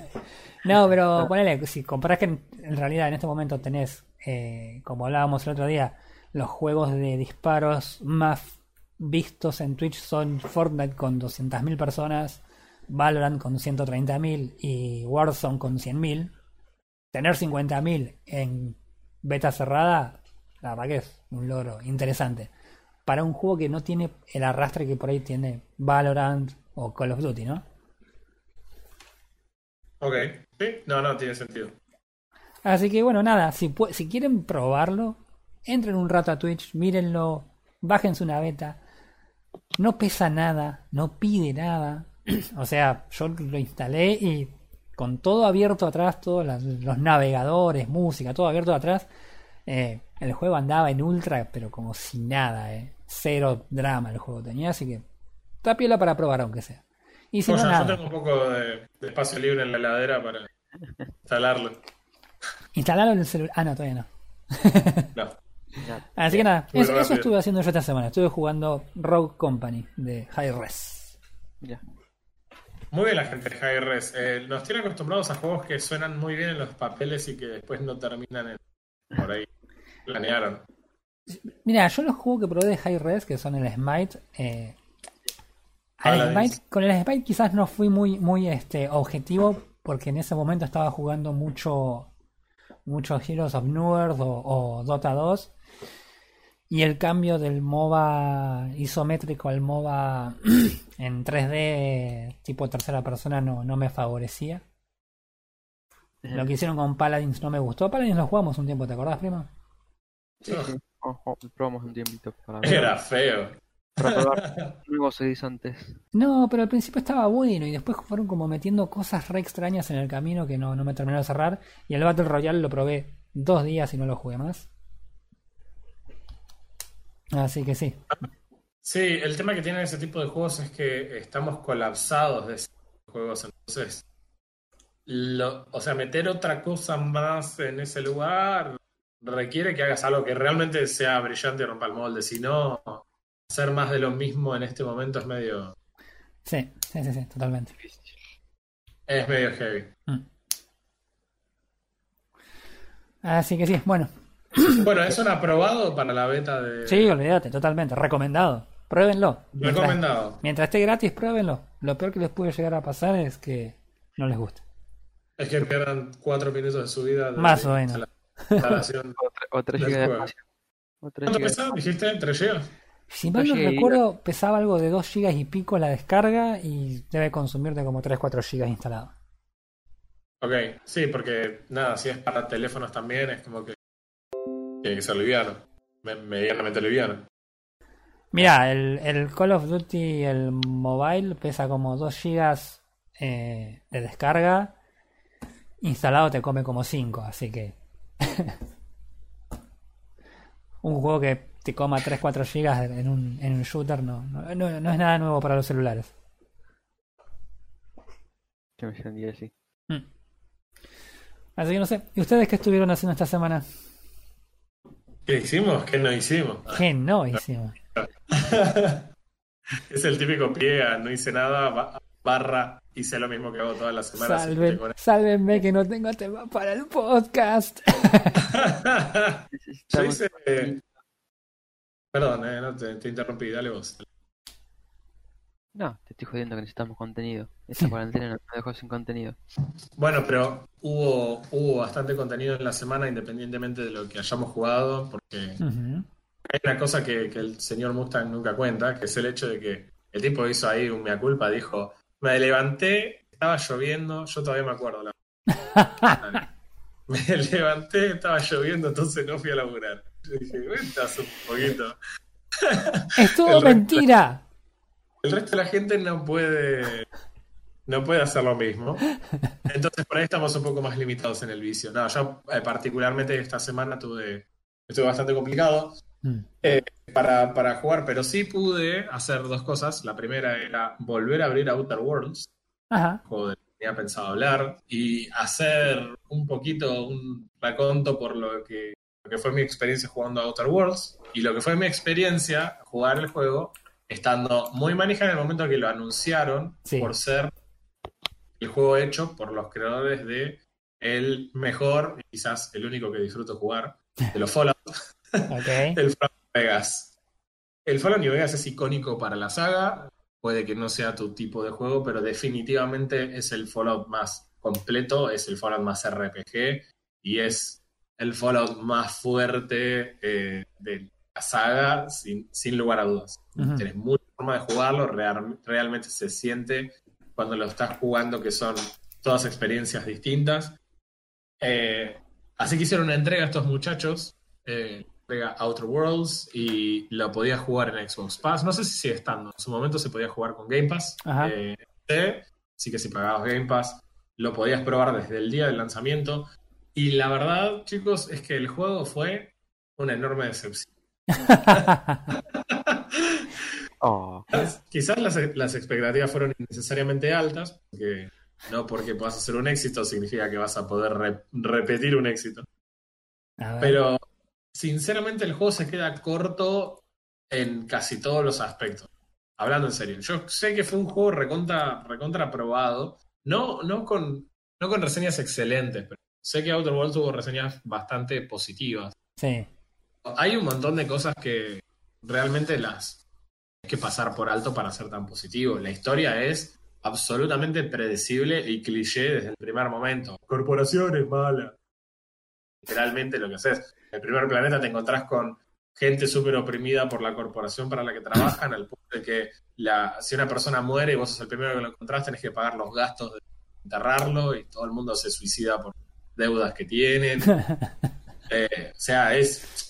no, pero ponele, si comparás que en, en realidad en este momento tenés, eh, como hablábamos el otro día, los juegos de disparos más vistos en Twitch son Fortnite con 200.000 personas, Valorant con 130.000 y Warzone con 100.000. Tener 50.000 en beta cerrada, la verdad que es un logro interesante para un juego que no tiene el arrastre que por ahí tiene Valorant o Call of Duty, ¿no? Ok. Sí, no, no, tiene sentido. Así que bueno, nada, si, si quieren probarlo, entren un rato a Twitch, mírenlo, bájense una beta. No pesa nada, no pide nada. o sea, yo lo instalé y con todo abierto atrás, todos los navegadores, música, todo abierto atrás, eh, el juego andaba en ultra, pero como si nada, eh. Cero drama el juego tenía, así que está piola para probar aunque sea. Y si no, yo nada. tengo un poco de, de espacio libre en la heladera para instalarlo. Instalalo en el celular. Ah, no, todavía no. No. Ya. Así que nada, eso, estuve haciendo yo esta semana. Estuve jugando Rogue Company de High Res. Ya. Muy bien la gente de High Res. Eh, nos tienen acostumbrados a juegos que suenan muy bien en los papeles y que después no terminan en... Por ahí planearon. Mira, yo los juegos que probé de High Res, que son el Smite, eh, al Paladins. Smite- con el Smite quizás no fui muy, muy este, objetivo, porque en ese momento estaba jugando mucho, mucho Heroes of Newerth o, o Dota 2. Y el cambio del MOBA isométrico al MOBA en 3D tipo tercera persona no, no me favorecía. Lo que hicieron con Paladins no me gustó. Paladins lo jugamos un tiempo, ¿te acordás, primo? Sí. Ojo, probamos un tiempito para ver. Era feo. Para probar nuevos antes. No, pero al principio estaba bueno y después fueron como metiendo cosas re extrañas en el camino que no, no me terminó de cerrar. Y el Battle Royale lo probé dos días y no lo jugué más. Así que sí. Sí, el tema que tienen ese tipo de juegos es que estamos colapsados de de juegos. Entonces, lo- o sea, meter otra cosa más en ese lugar requiere que hagas algo que realmente sea brillante y rompa el molde. Si no, hacer más de lo mismo en este momento es medio, Sí, sí, sí, sí, totalmente. es medio heavy. Mm. Así que sí, bueno. Bueno, ¿es un aprobado para la beta de... Sí, olvídate, totalmente. Recomendado. Pruébenlo. Mientras, Recomendado. mientras esté gratis, pruébenlo. Lo peor que les puede llegar a pasar es que no les guste. Es que pierdan cuatro minutos de su vida. de Más o menos. la instalación. O 3 Del GB de juego. espacio. O 3 ¿Cuánto pesaba? ¿Dijiste? ¿3 GB? Si mal no recuerdo, pesaba algo de 2 GB y pico la descarga y debe consumirte como 3-4 GB instalado. Ok, sí, porque nada, si es para teléfonos también, es como que tiene que ser liviano. Me- medianamente liviano. Mira, el, el Call of Duty, el mobile, pesa como 2 GB eh, de descarga. Instalado te come como 5, así que. un juego que te coma 3-4 GB en un, en un shooter no, no, no- no es nada nuevo para los celulares. Yo me sentí así. Mm. Así que no sé. ¿Y ustedes qué estuvieron haciendo esta semana? ¿Qué hicimos? ¿Qué no hicimos? ¿Qué no hicimos? es el típico pie a no hice nada, ba- barra, hice lo mismo que hago todas las semanas. Salven, sálvenme que no tengo tema para el podcast. Yo hice... eh, Perdón, eh, no te, te interrumpí, dale vos. No, te estoy jodiendo que necesitamos contenido. Esta cuarentena nos dejó sin contenido. Bueno, pero hubo, hubo bastante contenido en la semana independientemente de lo que hayamos jugado, porque Ujú. hay una cosa que, que el señor Mustang nunca cuenta, que es el hecho de que el tipo hizo ahí un mea culpa, dijo, me levanté, estaba lloviendo, yo todavía me acuerdo. la- me levanté, estaba lloviendo, entonces no fui a laburar. Yo dije, cuentas un poquito. Es todo mentira. El resto de la gente no puede no puede hacer lo mismo. Entonces por ahí estamos un poco más limitados en el vicio. No, yo eh, particularmente esta semana tuve estuve bastante complicado Mm. para, para jugar, pero sí pude hacer dos cosas. La primera era volver a abrir Outer Worlds, Ajá. juego del que tenía pensado hablar, y hacer un poquito un raconto por lo que, lo que fue mi experiencia jugando a Outer Worlds y lo que fue mi experiencia jugar el juego estando muy manija en el momento que lo anunciaron Sí. por ser el juego hecho por los creadores de el mejor y quizás el único que disfruto jugar de los Fallout el Fallout Vegas. El Fallout New Vegas es icónico para la saga. Puede que no sea tu tipo de juego, pero definitivamente es el Fallout más completo, es el Fallout más RPG y es el Fallout más fuerte eh, de la saga, sin, sin lugar a dudas. Ujú. Tienes mucha forma de jugarlo, real- realmente se siente cuando lo estás jugando que son todas experiencias distintas. Eh, así que hicieron una entrega a estos muchachos, eh, entrega Outer Worlds, y lo podías jugar en Xbox Pass. No sé si sigue estando, en su momento se podía jugar con Game Pass. Eh, sí, así que si pagabas Game Pass, lo podías probar desde el día del lanzamiento. Y la verdad, chicos, es que el juego fue una enorme decepción. Oh, Quizás- Quizás las, las expectativas fueron innecesariamente altas, porque no porque puedas hacer un éxito significa que vas a poder re- repetir un éxito. Pero sinceramente el juego se queda corto en casi todos los aspectos. Hablando en serio, yo sé que fue un juego recontra, recontra aprobado, no, no, con, no con reseñas excelentes, pero sé que Outer Worlds tuvo reseñas bastante positivas. Sí. Hay un montón de cosas que realmente las hay que pasar por alto para ser tan positivo. La historia es absolutamente predecible y cliché desde el primer momento. Corporación es mala. Literalmente lo que haces. En el primer planeta te encontrás con gente súper oprimida por la corporación para la que trabajan, al punto de que la, si una persona muere y vos sos el primero que lo encontrás, tenés que pagar los gastos de enterrarlo y todo el mundo se suicida por deudas que tienen. Eh, o sea, es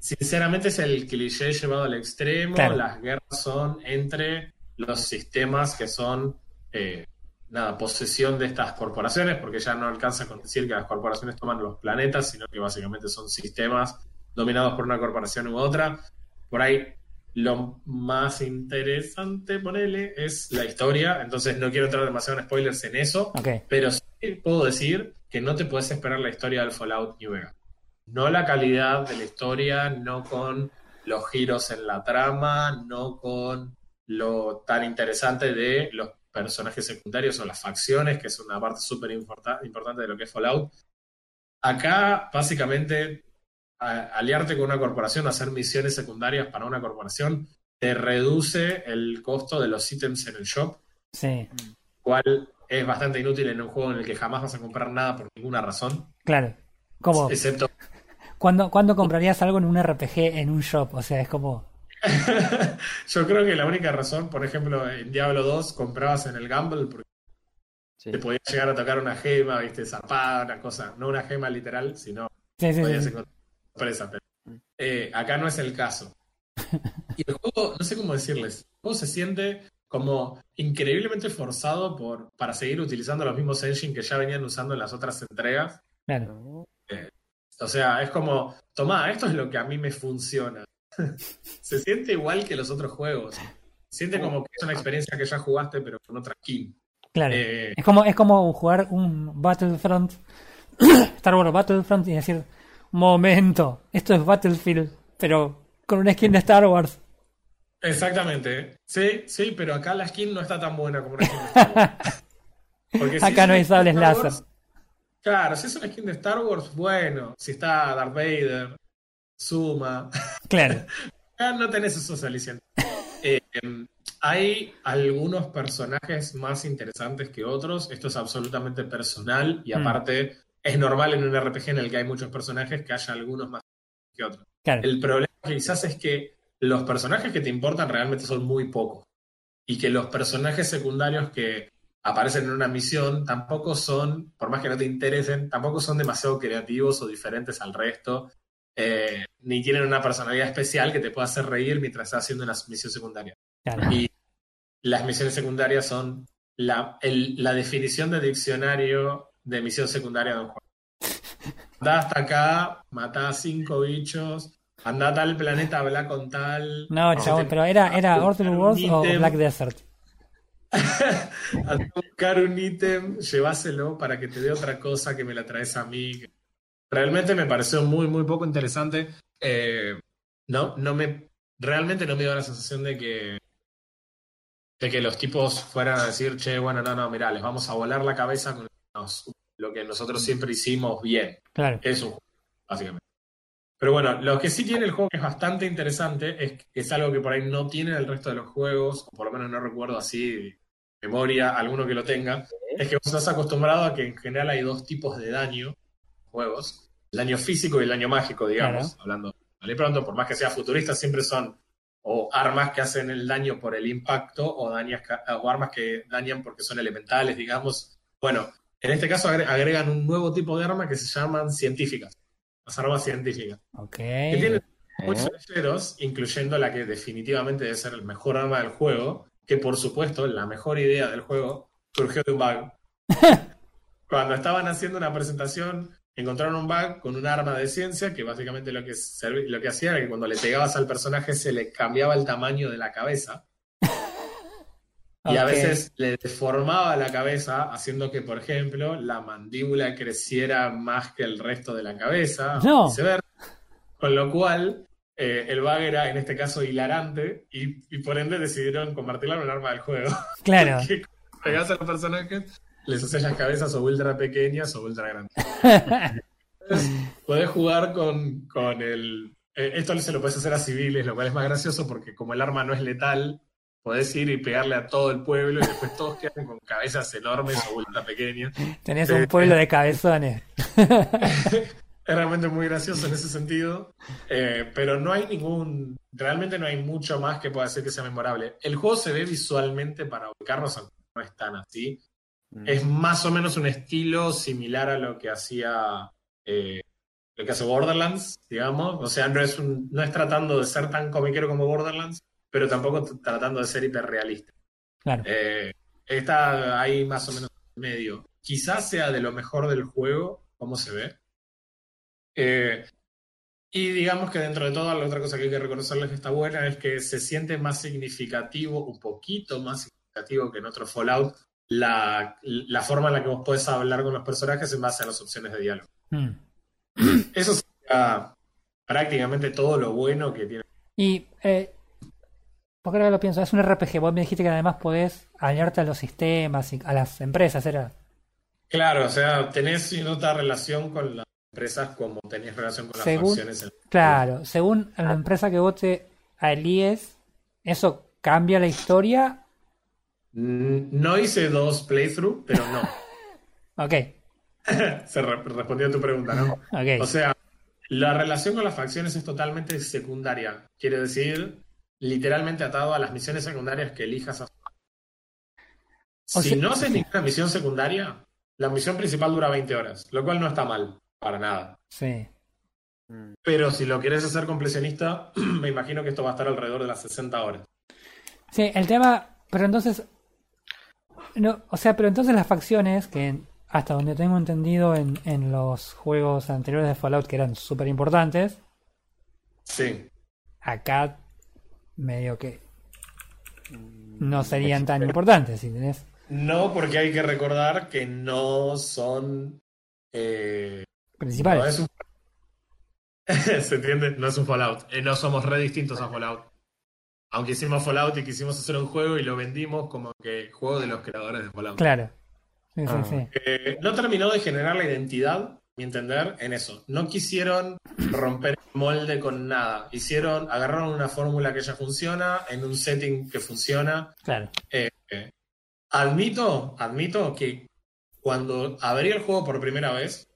Sinceramente es el cliché llevado al extremo. Claro. Las guerras son entre los sistemas que son, eh, nada, posesión de estas corporaciones, porque ya no alcanza con decir que las corporaciones toman los planetas, sino que básicamente son sistemas dominados por una corporación u otra. Por ahí lo más interesante, ponele, es la historia. Entonces no quiero entrar demasiado en spoilers en eso. Pero sí puedo decir que no te puedes esperar la historia del Fallout New Vegas. No la calidad de la historia, no con los giros en la trama, no con lo tan interesante de los personajes secundarios o las facciones, que es una parte súper importa- importante de lo que es Fallout. Acá, básicamente, aliarte con una corporación, hacer misiones secundarias para una corporación, te reduce el costo de los ítems en el shop, Sí, cual es bastante inútil en un juego en el que jamás vas a comprar nada por ninguna razón, claro. Como, excepto ¿cuándo, ¿cuándo comprarías algo en un RPG en un shop? O sea, es como. Yo creo que la única razón, por ejemplo, en Diablo 2 comprabas en el Gamble porque Sí. te podías llegar a tocar una gema, viste, zapada, una cosa, no una gema literal, sino Sí, sí, podías sí. encontrar sorpresa, pero eh, acá no es el caso. Y el juego, no sé cómo decirles, el juego se siente como increíblemente forzado por, para seguir utilizando los mismos engines que ya venían usando en las otras entregas. Claro. O sea, es como, tomá, esto es lo que a mí me funciona. se siente igual que los otros juegos. Se siente como que es una experiencia que ya jugaste, pero con otra skin. Claro. Eh, Es como, es como jugar un Battlefront, Star Wars Battlefront y decir, momento, esto es Battlefield, pero con una skin de Star Wars. exactamente. Sí, sí, pero acá la skin no está tan buena como una skin de Star Wars. Porque Acá no hay sables láser. Claro, si es una skin de Star Wars, bueno. Si está Darth Vader, Suma. Claro. No tenés esos alicientes. Eh, hay algunos personajes más interesantes que otros. Esto es absolutamente personal y Mm. aparte es normal en un RPG en el que hay muchos personajes que haya algunos más que otros. Claro. El problema quizás es que los personajes que te importan realmente son muy pocos y que los personajes secundarios que aparecen en una misión tampoco son, por más que no te interesen, tampoco son demasiado creativos o diferentes al resto, eh, ni tienen una personalidad especial que te pueda hacer reír mientras estás haciendo una misión secundaria. claro. Y las misiones secundarias son la, el- la definición de diccionario de misión secundaria de un juego. Andá hasta acá, matá a cinco bichos, andá a tal planeta, habla con tal. No, chabón, pero era, era Order Wars o. Black Desert. A buscar un ítem, lleváselo para que te dé otra cosa que me la traes a mí. Realmente me pareció muy, muy poco interesante. Eh, no, no me. Realmente no me dio la sensación de que. De que los tipos fueran a decir, che, bueno, no, no, mirá, les vamos a volar la cabeza con lo que nosotros siempre hicimos bien. Claro. Es un juego, básicamente. Pero bueno, lo que sí tiene el juego que es bastante interesante es que es algo que por ahí no tiene el resto de los juegos, o por lo menos no recuerdo así memoria alguno que lo tenga, es que vos estás acostumbrado a que en general hay dos tipos de daño juegos, el daño físico y el daño mágico, digamos, Claro. hablando vale pronto, por más que sea futurista, siempre son o armas que hacen el daño por el impacto o, dañas o armas que dañan porque son elementales, digamos. Bueno, en este caso agre- agregan un nuevo tipo de arma que se llaman científicas, las armas científicas, Ok. que tienen ¿Eh? muchos flecheros, incluyendo la que definitivamente debe ser el mejor arma del juego, que por supuesto la mejor idea del juego surgió de un bug. Cuando estaban haciendo una presentación, encontraron un bug con un arma de ciencia que básicamente lo que, lo que hacía era que cuando le pegabas al personaje se le cambiaba el tamaño de la cabeza. Y a veces le deformaba la cabeza, haciendo que, por ejemplo, la mandíbula creciera más que el resto de la cabeza, No. Con lo cual, eh, el bug era, en este caso, hilarante, y, y por ende decidieron convertirla en un arma del juego. Claro. que pegabas a los personajes, les haces las cabezas o ultra pequeñas o ultra grandes. Entonces, podés jugar con, con el... eh, esto se lo puedes hacer a civiles, lo cual es más gracioso porque como el arma no es letal, podés ir y pegarle a todo el pueblo y después todos quedan con cabezas enormes o ultra pequeñas. Tenés Sí. un pueblo de cabezones. Es realmente muy gracioso en ese sentido, eh, pero no hay ningún, realmente no hay mucho más que pueda decir que sea memorable. El juego se ve visualmente para ubicarnos, aunque no es tan así. Mm. Es más o menos un estilo similar a lo que hacía eh, lo que hace Borderlands, digamos. O sea, no es un, no es tratando de ser tan comiquero como Borderlands, pero tampoco tratando de ser hiperrealista. Claro. Eh, está ahí más o menos en medio. Quizás sea de lo mejor del juego, cómo se ve. Eh, y digamos que dentro de todo, la otra cosa que hay que reconocerles que está buena es que se siente más significativo, un poquito más significativo que en otro Fallout, la, la forma en la que vos podés hablar con los personajes en base a las opciones de diálogo. Mm. Eso sería prácticamente todo lo bueno que tiene. Y, eh, porque ahora lo pienso, es un RPG. Vos me dijiste que además podés aliarte a los sistemas y a las empresas, ¿era? Claro, o sea, tenés otra relación con las empresas como tenés relación con las Según- facciones. en- Claro, según la empresa que vos te alíes, ¿Eso cambia la historia? Mm, No hice dos playthrough, pero no. Ok, Se re- respondió a tu pregunta, ¿no? ok. O sea, la relación con las facciones es totalmente secundaria. Quiere decir, literalmente atado a las misiones secundarias que elijas. a- O si sea- no haces ninguna misión secundaria, la misión principal dura 20 horas, lo cual no está mal, para nada. sí. Mm. Pero si lo quieres hacer completionista, me imagino que esto va a estar alrededor de las 60 horas. Sí, el tema, pero entonces, no, o sea, pero entonces las facciones que hasta donde tengo entendido en, en los juegos anteriores de Fallout que eran súper importantes, Sí. acá medio que no serían tan importantes, ¿sí ¿entendés? No, porque hay que recordar que no son. eh, Principales. no es un- ¿Se entiende? No es un Fallout. Eh, no somos re distintos a Fallout. Aunque hicimos Fallout y quisimos hacer un juego y lo vendimos como que juego de los creadores de Fallout. Claro. Sí, sí, Ah. sí. Eh, no terminó de generar la identidad, mi entender, en eso. No quisieron romper el molde con nada. Hicieron, agarraron una fórmula que ya funciona, en un setting que funciona. Claro. Eh, eh, admito, admito que cuando abrí el juego por primera vez,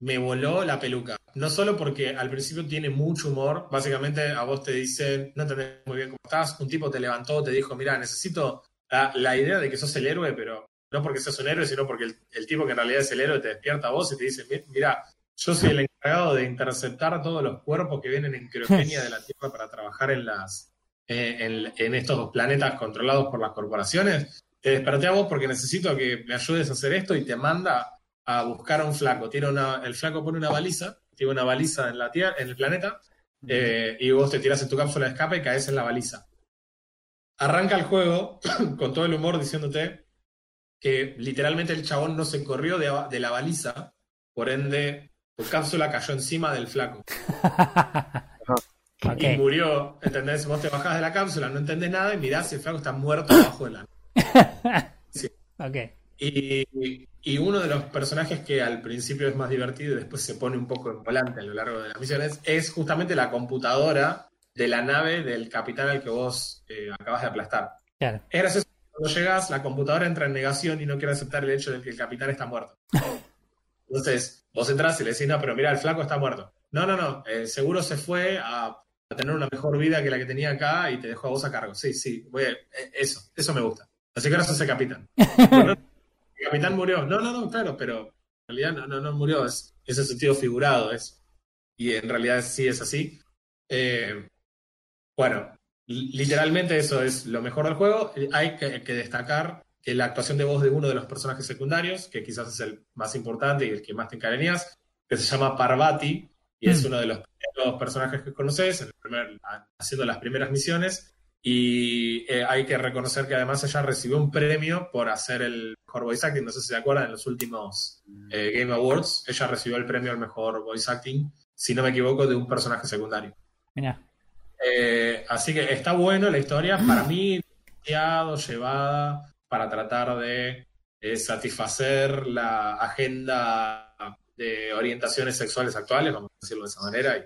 me voló la peluca. No solo porque al principio tiene mucho humor, básicamente a vos te dicen, no entendés muy bien cómo estás, un tipo te levantó, te dijo, mira, necesito la, la idea de que sos el héroe, pero no porque seas un héroe, sino porque el, el tipo que en realidad es el héroe te despierta a vos y te dice, "Mi- mira, yo soy el encargado de interceptar todos los cuerpos que vienen en criogenia de la Tierra para trabajar en las eh, en, en estos dos planetas controlados por las corporaciones. Te desperté a vos porque necesito que me ayudes a hacer esto y te manda a buscar a un flaco. Tiene una, el flaco pone una baliza, tiene una baliza en la tierra, en el planeta, eh, y vos te tiras en tu cápsula de escape y caes en la baliza. Arranca el juego con todo el humor diciéndote que literalmente el chabón no se corrió de, la baliza, por ende tu cápsula cayó encima del flaco y murió, ¿entendés? Vos te bajás de la cápsula, no entendés nada y mirás y el flaco está muerto abajo de la... Ok. Y, y uno de los personajes que al principio es más divertido y después se pone un poco en volante a lo largo de las misiones es justamente la computadora de la nave del capitán al que vos eh, acabas de aplastar. Claro. Es gracioso, cuando llegas, la computadora entra en negación y no quiere aceptar el hecho de que el capitán está muerto. Entonces, vos entras y le decís, no, pero mira, el flaco está muerto. No, no, no, eh, seguro se fue a, a tener una mejor vida que la que tenía acá y te dejó a vos a cargo. Sí, sí, voy a- eh, eso, eso me gusta. Así que ahora sos el capitán. Bueno, el capitán murió. No, no, no, claro, pero en realidad no, no, no murió, es, es el sentido figurado, es, y en realidad sí es así. Eh, bueno, literalmente eso es lo mejor del juego. Hay que, que destacar que la actuación de voz de uno de los personajes secundarios, que quizás es el más importante y el que más te encariñas, que se llama Parvati, y es Mm. uno de los primeros personajes que conoces, en el primer- haciendo las primeras misiones. Y eh, hay que reconocer que además ella recibió un premio por hacer el mejor voice acting. No sé si se acuerdan, en los últimos eh, Game Awards, ella recibió el premio al mejor voice acting, si no me equivoco, de un personaje secundario. Mira. Eh, así que está bueno la historia. Para mí, demasiado llevada para tratar de eh, satisfacer la agenda de orientaciones sexuales actuales, vamos a decirlo de esa manera, y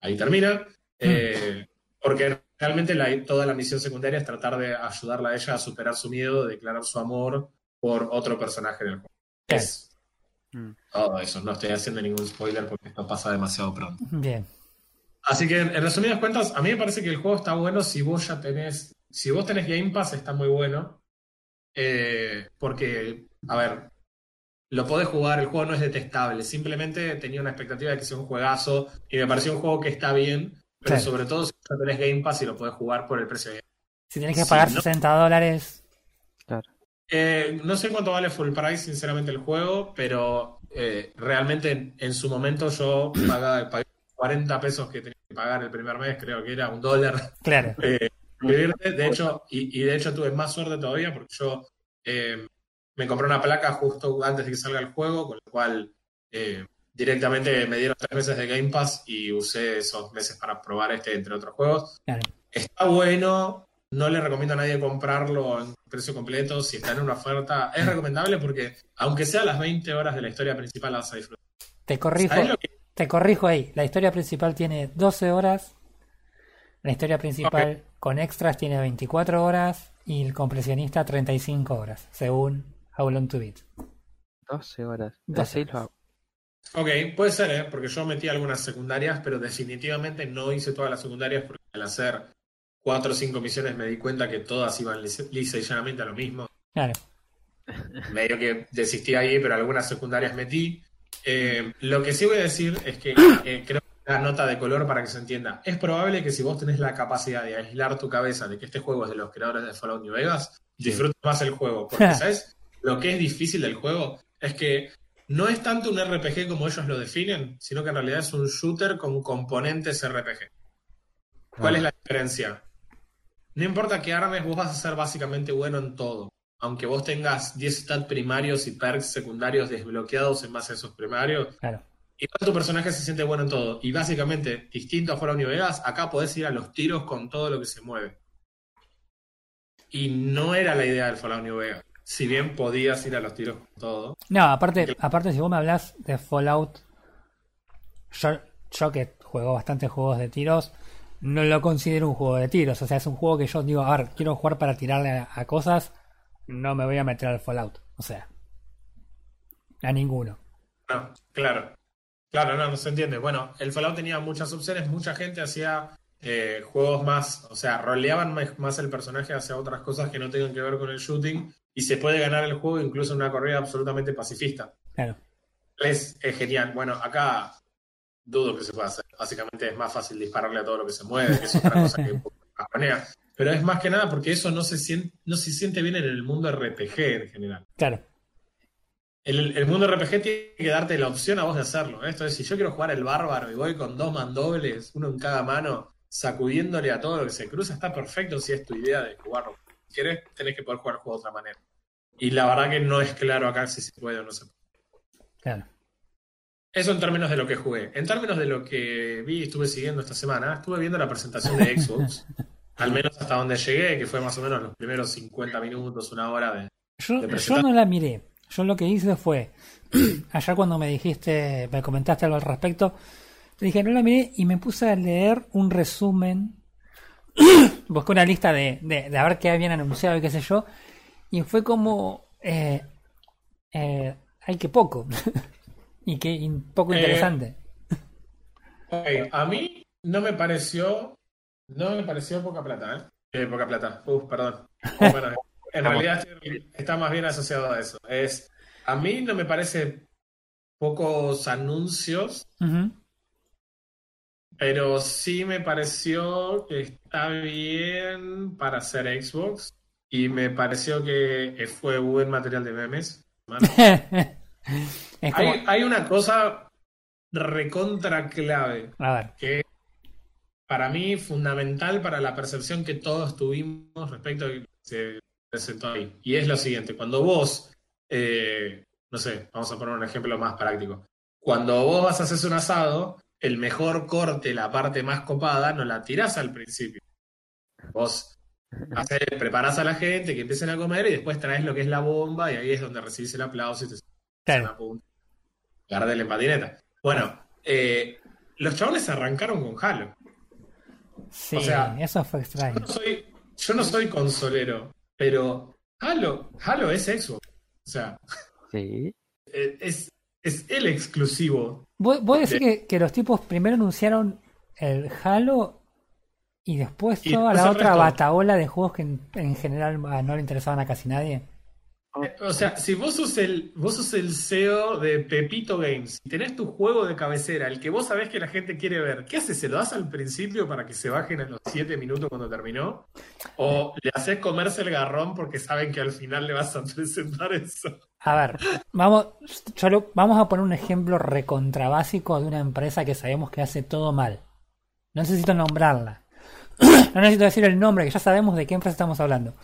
ahí termina. Eh, porque realmente la- toda la misión secundaria es tratar de ayudarla a ella a superar su miedo, de declarar su amor por otro personaje en el juego. Es Mm. todo eso. No estoy haciendo ningún spoiler porque esto pasa demasiado pronto. Bien. Así que, en resumidas cuentas, a mí me parece que el juego está bueno si vos ya tenés. Si vos tenés Game Pass, está muy bueno. Eh, porque, a ver, lo podés jugar, el juego no es detestable. Simplemente tenía una expectativa de que sea un juegazo. Y me pareció un juego que está bien. Pero Claro. sobre todo si ya tenés Game Pass y lo podés jugar por el precio de Si tenés que Sí, pagar no. 60 dólares. Claro. Eh, no sé cuánto vale full price, sinceramente, el juego, pero eh, realmente en, en su momento yo pagaba, pagué 40 pesos que tenía que pagar el primer mes, creo que era un dólar. Claro. eh, de hecho, y, y de hecho tuve más suerte todavía porque yo eh, me compré una placa justo antes de que salga el juego, con lo cual eh, directamente me dieron tres meses de Game Pass y usé esos meses para probar este, entre otros juegos. Claro. Está bueno, no le recomiendo a nadie comprarlo en precio completo. Si está en una oferta, es recomendable porque, aunque sea las 20 horas de la historia principal, la vas a disfrutar. Te corrijo. ¿Sabés lo que- Te corrijo ahí. La historia principal tiene 12 horas. La historia principal con extras tiene 24 horas y el compresionista 35 horas, según How Long to Beat. 12 horas. 12 12 lo hago. Ok, puede ser, ¿eh? porque yo metí algunas secundarias, pero definitivamente no hice todas las secundarias porque al hacer cuatro o cinco misiones me di cuenta que todas iban lisa lisa y llanamente a lo mismo. Claro. Medio que desistí ahí, pero algunas secundarias metí. Eh, lo que sí voy a decir es que eh, creo que una nota de color para que se entienda. Es probable que si vos tenés la capacidad de aislar tu cabeza de que este juego es de los creadores de Fallout New Vegas, disfrutes más el juego. Porque, ¿sabes? Lo que es difícil del juego es que no es tanto un RPG como ellos lo definen, sino que en realidad es un shooter con componentes RPG. ¿Cuál es la diferencia? No importa qué armes, vos vas a ser básicamente bueno en todo. Aunque vos tengas 10 stats primarios y perks secundarios desbloqueados en base a esos primarios, Claro. igual tu personaje se siente bueno en todo. Y básicamente, distinto a Fallout New Vegas, acá podés ir a los tiros con todo lo que se mueve. Y no era la idea del Fallout New Vegas. Si bien podías ir a los tiros con todo. No, aparte, aparte si vos me hablas de Fallout, yo, yo que juego bastantes juegos de tiros, no lo considero un juego de tiros. O sea, es un juego que yo digo, a ver, quiero jugar para tirarle a, a cosas, no me voy a meter al Fallout. O sea, a ninguno. No, claro. Claro, no, no se entiende. Bueno, el Fallout tenía muchas opciones, mucha gente hacía eh, juegos más, o sea, roleaban más, el personaje hacia otras cosas que no tengan que ver con el shooting y se puede ganar el juego incluso en una corrida absolutamente pacifista. Claro. Es, es genial. Bueno, acá dudo que se pueda hacer. Básicamente es más fácil dispararle a todo lo que se mueve, que es otra cosa que Pero es más que nada porque eso no se siente, no se siente bien en el mundo RPG en general. Claro. El, el mundo RPG tiene que darte la opción a vos de hacerlo. ¿eh? Esto es, si yo quiero jugar el bárbaro y voy con dos mandobles, uno en cada mano, sacudiéndole a todo lo que se cruza, está perfecto si es tu idea de jugarlo. Si querés, tenés que poder jugar el juego de otra manera. Y la verdad que no es claro acá si se puede o no se puede. Claro. Eso en términos de lo que jugué. En términos de lo que vi y estuve siguiendo esta semana, estuve viendo la presentación de Xbox, al menos hasta donde llegué, que fue más o menos los primeros 50 minutos, una hora de... Yo, de yo presentar. no la miré. Yo lo que hice fue, ayer cuando me dijiste, me comentaste algo al respecto, te dije, no la miré y me puse a leer un resumen. Busqué una lista de, de, de a ver qué habían anunciado y qué sé yo. Y fue como, eh, eh, que poco. y que y poco Eh, interesante. Ok, A mí no me pareció, no me pareció poca plata, ¿eh? Eh, poca plata, uf, perdón. Bueno, en realidad está más bien asociado a eso. Es, a mí no me parece pocos anuncios, pero sí me pareció que está bien para hacer Xbox y me pareció que fue buen material de memes. Como, hay una cosa recontra clave a ver, que para mí fundamental para la percepción que todos tuvimos respecto a lo que se presentó ahí. Y es lo siguiente, cuando vos, eh, no sé, vamos a poner un ejemplo más práctico. Cuando vos vas a hacer un asado, el mejor corte, la parte más copada, no la tirás al principio. Vos haces, preparás a la gente que empiecen a comer y después traes lo que es la bomba y ahí es donde recibís el aplauso y te claro. una en patineta. Bueno, eh, los chavales arrancaron con Halo. Sí, o sea, eso fue extraño. Yo no soy, yo no soy consolero, pero Halo, Halo es Xbox. O sea, Sí. eh, es, es el exclusivo. ¿Vos, vos decís que, que los tipos primero anunciaron el Halo y después Y toda después la otra bataola de juegos que en, en general ah, no le interesaban a casi nadie? Eh, O sea, si vos sos el, vos sos el CEO de Pepito Games y tenés tu juego de cabecera, el que vos sabés que la gente quiere ver, ¿qué haces? ¿Se lo das al principio para que se bajen a los 7 minutos cuando terminó? ¿O le haces comerse el garrón porque saben que al final le vas a presentar eso? A ver, vamos, yo lo- vamos a poner un ejemplo recontrabásico de una empresa que sabemos que hace todo mal. No necesito nombrarla. No necesito decir el nombre, que ya sabemos de qué empresa estamos hablando.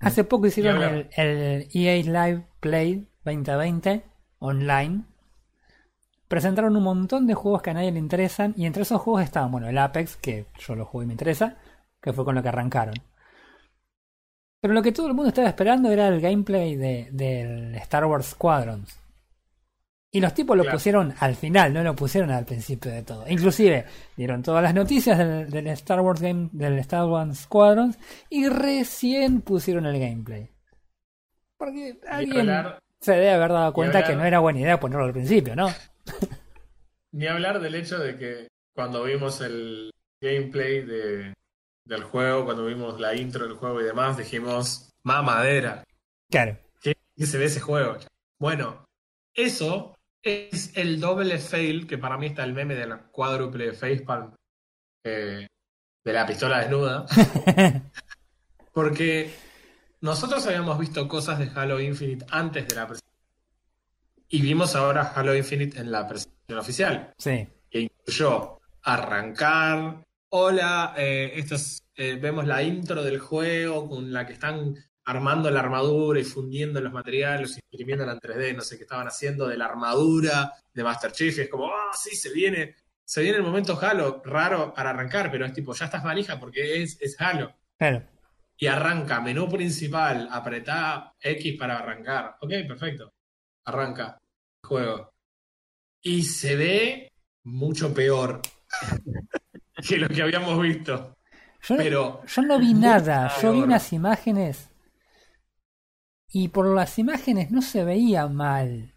Hace poco hicieron el, EA Live Play 2020 online. Presentaron un montón de juegos que a nadie le interesan y entre esos juegos estaban, bueno, el Apex, que yo lo jugué y me interesa, que fue con lo que arrancaron. Pero lo que todo el mundo estaba esperando era el gameplay de, del Star Wars Squadrons. Y los tipos lo Claro. pusieron al final, no lo pusieron al principio de todo. Inclusive dieron todas las noticias del, del Star Wars Game, del Star Wars Squadrons y recién pusieron el gameplay. Porque alguien hablar, se debe haber dado cuenta hablar- que no era buena idea ponerlo al principio, ¿no? ni hablar del hecho de que cuando vimos el gameplay de, del juego, cuando vimos la intro del juego y demás, dijimos, mamadera, Claro. ¿qué, qué se ve ese juego? Bueno, eso es el doble fail, que para mí está el meme de la cuádruple facepalm eh, de la pistola desnuda. Porque nosotros habíamos visto cosas de Halo Infinite antes de la presentación. Y vimos ahora Halo Infinite en la presentación oficial. Sí. Que incluyó arrancar. Hola, eh, esto es, eh, vemos la intro del juego con la que están armando la armadura y fundiendo los materiales, imprimiéndola en 3D, no sé qué estaban haciendo de la armadura de Master Chief. Y es como, ah, sí, se viene, se viene el momento Halo, raro para arrancar, pero es tipo, ya estás manija porque es, es Halo Claro. y arranca menú principal, apretá X para arrancar. Ok, perfecto. Arranca juego. Y se ve mucho peor que lo que habíamos visto. Yo, no- Pero yo no vi nada, yo vi unas imágenes y por las imágenes no se veía mal.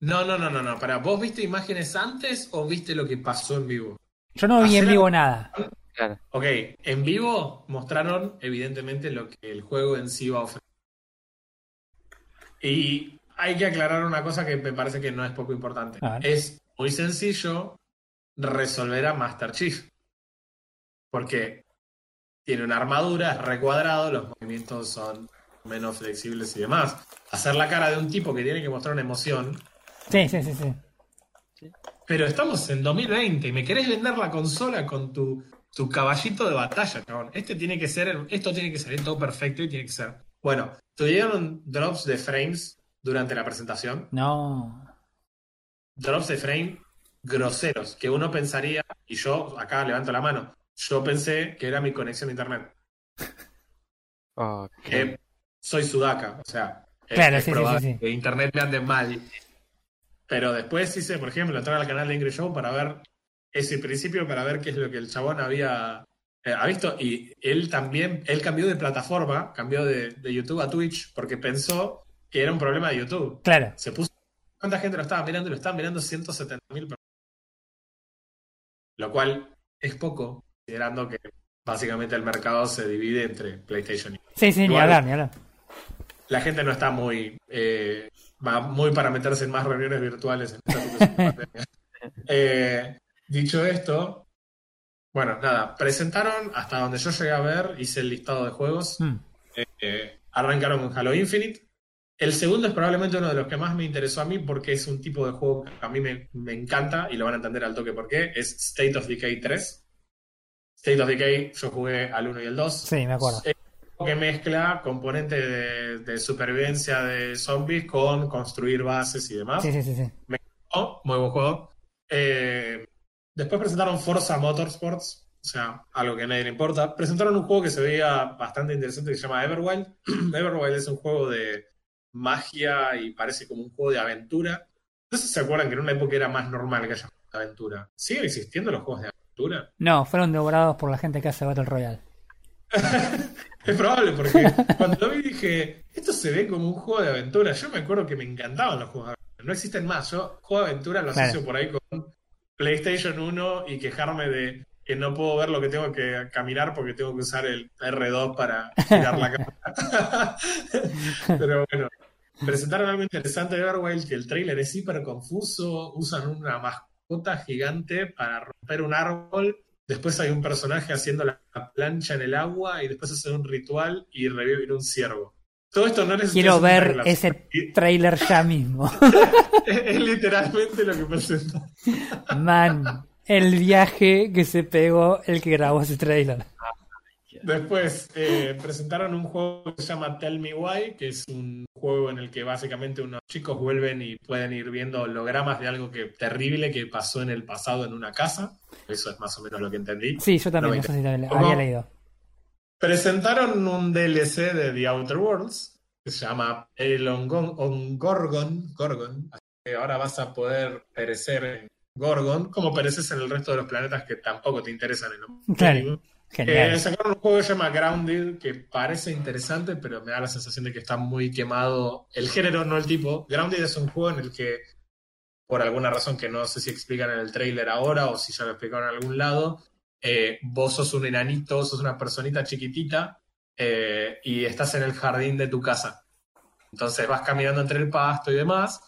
no, no, no, no, no. Para, ¿vos viste imágenes antes o viste lo que pasó en vivo? Yo no vi en vivo nada. Claro. Ok, en vivo mostraron evidentemente lo que el juego en sí va a ofrecer. Y hay que aclarar una cosa que me parece que no es poco importante. Es muy sencillo resolver a Master Chief. Porque tiene una armadura, es recuadrado, los movimientos son menos flexibles y demás. Hacer la cara de un tipo que tiene que mostrar una emoción. Sí, sí, sí, sí. Pero estamos en 2020 y me querés vender la consola con tu, tu caballito de batalla, cabrón. Este tiene que ser, esto tiene que salir todo perfecto y tiene que ser. Bueno, tuvieron drops de frames durante la presentación. No. Drops de frame groseros, que uno pensaría, y yo acá levanto la mano, yo pensé que era mi conexión a internet. Oh, Que soy sudaca, o sea, Claro, es sí, sí, sí, sí. que internet me ande mal. Pero después hice, por ejemplo, entrar al canal de Ingrid Show para ver ese principio, para ver qué es lo que el chabón había eh, ha visto. Y él también, él cambió de plataforma, cambió de, de YouTube a Twitch, porque pensó que era un problema de YouTube. Claro. Se puso. ¿Cuánta gente lo estaba mirando? Lo estaban mirando 170 mil personas. Lo cual es poco, considerando que básicamente el mercado se divide entre PlayStation y Sí, sí, ni hablar, ni hablar. La gente no está muy eh, va muy para meterse en más reuniones virtuales en esta pandemia. Eh, dicho esto, bueno, nada, presentaron hasta donde yo llegué a ver, hice el listado de juegos, Mm. eh, arrancaron con Halo Infinite. El segundo es probablemente uno de los que más me interesó a mí porque es un tipo de juego que a mí me, me encanta y lo van a entender al toque por qué. Es State of Decay 3. State of Decay, yo jugué al 1 y el 2 Sí, me acuerdo. Que mezcla componente de, de supervivencia de zombies con construir bases y demás. Sí, sí, sí, sí. Oh, muy buen juego. Eh, después presentaron Forza Motorsports, o sea, algo que a nadie le importa. Presentaron un juego que se veía bastante interesante que se llama Everwild. Everwild es un juego de magia y parece como un juego de aventura. No sé si se acuerdan que en una época era más normal que haya juegos de aventura. ¿Siguen existiendo los juegos de aventura? No, fueron devorados por la gente que hace Battle Royale. Es probable, porque cuando lo vi dije, esto se ve como un juego de aventura. Yo me acuerdo que me encantaban los juegos de aventura. No existen más. Yo juego de aventura lo asocio por ahí con PlayStation 1 y quejarme de que no puedo ver lo que tengo que caminar porque tengo que usar el R2 para girar la cámara. Pero bueno, presentaron algo interesante de Everwild, que el trailer es hiper confuso. Usan una mascota gigante para romper un árbol. Después hay un personaje haciendo la la plancha en el agua y después hacen un ritual y reviven un ciervo. Todo esto no Quiero ver ese trailer ya mismo. es, es literalmente lo que presenta. Man, el viaje que se pegó el que grabó ese trailer. Después eh, presentaron un juego que se llama Tell Me Why, que es un juego en el que básicamente unos chicos vuelven y pueden ir viendo hologramas de algo que terrible que pasó en el pasado en una casa. Eso es más o menos lo que entendí. Sí, yo también, No, no sé si lo había ¿Cómo? leído. Presentaron un DLC de The Outer Worlds que se llama El Ongon- Ongorgon, Gorgon, que ahora vas a poder perecer en Gorgon, como pereces en el resto de los planetas que tampoco te interesan en lo Claro. Genial. Eh, sacaron un juego que se llama Grounded, que parece interesante, pero me da la sensación de que está muy quemado el género, no el tipo. Grounded es un juego en el que, por alguna razón que no sé si explican en el trailer ahora o si ya lo explicaron en algún lado, eh, vos sos un enanito, sos una personita chiquitita eh, y estás en el jardín de tu casa. Entonces vas caminando entre el pasto y demás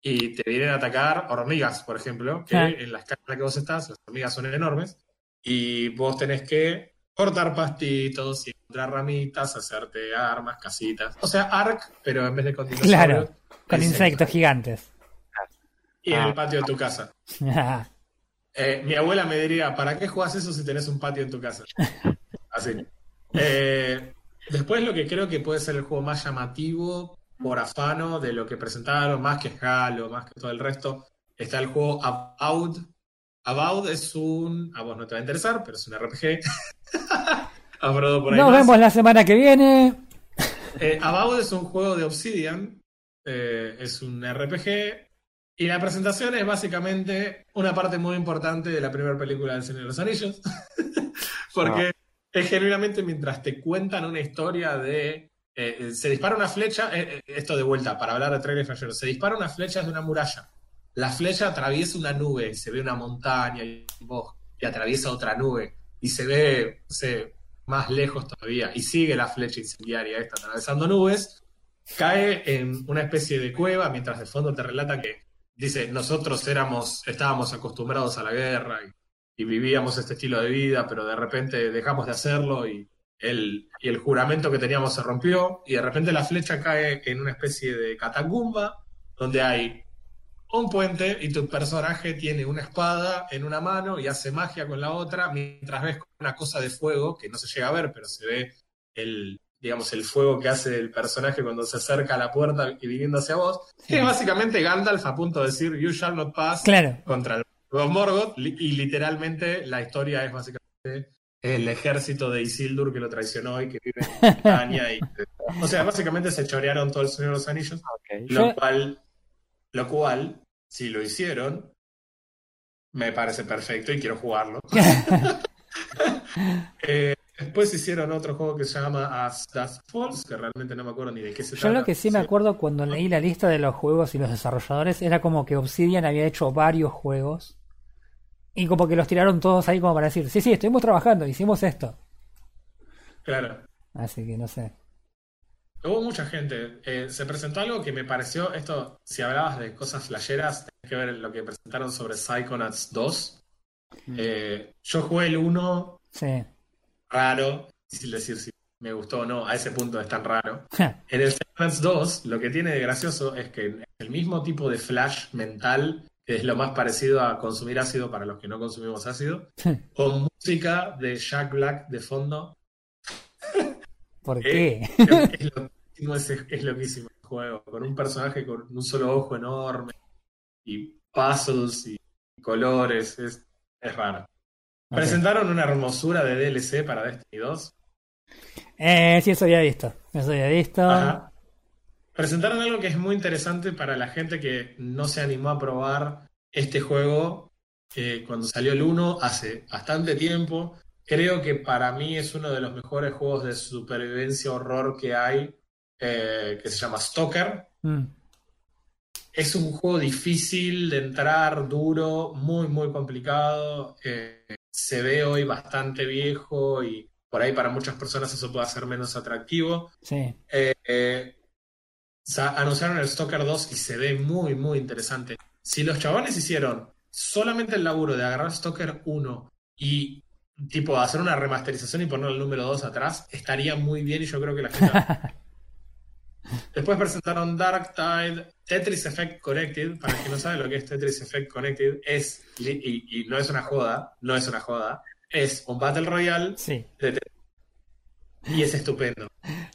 y te vienen a atacar hormigas, por ejemplo, que Ah. en la escala en la que vos estás, las hormigas son enormes y vos tenés que cortar pastitos y encontrar ramitas, hacerte armas, casitas. O sea, ARC, pero en vez de con Claro, con insectos. gigantes. Y en Ah. el patio de tu casa. Eh, mi abuela me diría, ¿para qué jugás eso si tenés un patio en tu casa? Así. Eh, después lo que creo que puede ser el juego más llamativo por afano de lo que presentaron, más que Halo, más que todo el resto, está el juego About. About es un... A vos no te va a interesar, pero es un RPG. Por ahí Nos más. vemos la semana que viene. Eh, About es un juego de Obsidian, eh, es un RPG, y la presentación es básicamente una parte muy importante de la primera película del Señor de los Anillos, porque es genuinamente mientras te cuentan una historia de... eh, se dispara una flecha, esto de vuelta, para hablar de trailer flashero, se dispara una flecha de una muralla. La flecha atraviesa una nube y se ve una montaña y un bosque, y atraviesa otra nube y se ve, más lejos todavía y sigue la flecha incendiaria esta atravesando nubes, cae en una especie de cueva mientras de fondo te relata que dice, nosotros éramos, estábamos acostumbrados a la guerra y, y vivíamos este estilo de vida, pero de repente dejamos de hacerlo y el, y el juramento que teníamos se rompió y de repente la flecha cae en una especie de catacumba donde hay un puente y tu personaje tiene una espada en una mano y hace magia con la otra, mientras ves una cosa de fuego que no se llega a ver, pero se ve el, digamos, el fuego que hace el personaje cuando se acerca a la puerta y viniendo hacia vos, que es básicamente Gandalf a punto de decir You shall not pass Claro. contra el Don Morgoth, y literalmente la historia es básicamente el ejército de Isildur que lo traicionó y que vive en Britania y o sea, básicamente se chorearon todo el Señor de los Anillos. Cual, lo cual, si lo hicieron, me parece perfecto y quiero jugarlo. Eh, después hicieron otro juego que se llama As Dust Falls, que realmente no me acuerdo ni de qué se Yo trata. lo que sí me acuerdo cuando leí la lista de los juegos y los desarrolladores era como que Obsidian había hecho varios juegos y como que los tiraron todos ahí como para decir, sí, sí, estuvimos trabajando, hicimos esto. Claro. Así que no sé. Hubo mucha gente. Eh, se presentó algo que me pareció, esto, si hablabas de cosas flasheras, tenés que ver lo que presentaron sobre Psychonauts 2. Eh, yo jugué el 1 Sí. raro, difícil decir si me gustó o no, a ese punto es tan raro. En el Psychonauts 2, lo que tiene de gracioso es que el mismo tipo de flash mental, que es lo más parecido a consumir ácido para los que no consumimos ácido, con música de Jack Black de fondo. ¿Por Eh, qué? es loquísimo ese- es loquísimo el juego, con un personaje con un solo ojo enorme y puzzles y colores, es, es raro. Presentaron una hermosura de DLC para Destiny 2. Eh, sí, eso había visto. Eso había visto. Ajá. Presentaron algo que es muy interesante para la gente que no se animó a probar este juego eh, cuando salió el 1 hace bastante tiempo. Creo que para mí es uno de los mejores juegos de supervivencia horror que hay, eh, que se llama Stalker. Mm. Es un juego difícil de entrar, duro, muy, muy complicado. eh, se ve hoy bastante viejo y por ahí para muchas personas eso puede ser menos atractivo. Sí. Eh, anunciaron el Stalker 2 y se ve muy, muy interesante. Si los chavales hicieron solamente el laburo de agarrar Stalker 1 y tipo hacer una remasterización y poner el número 2 atrás, estaría muy bien y yo creo que la gente... Después presentaron Dark Tide, Tetris Effect Connected. Para que no sabe lo que es Tetris Effect Connected, es, y, y no es una joda, no es una joda, es un Battle Royale Sí. de Tetris. Y es estupendo.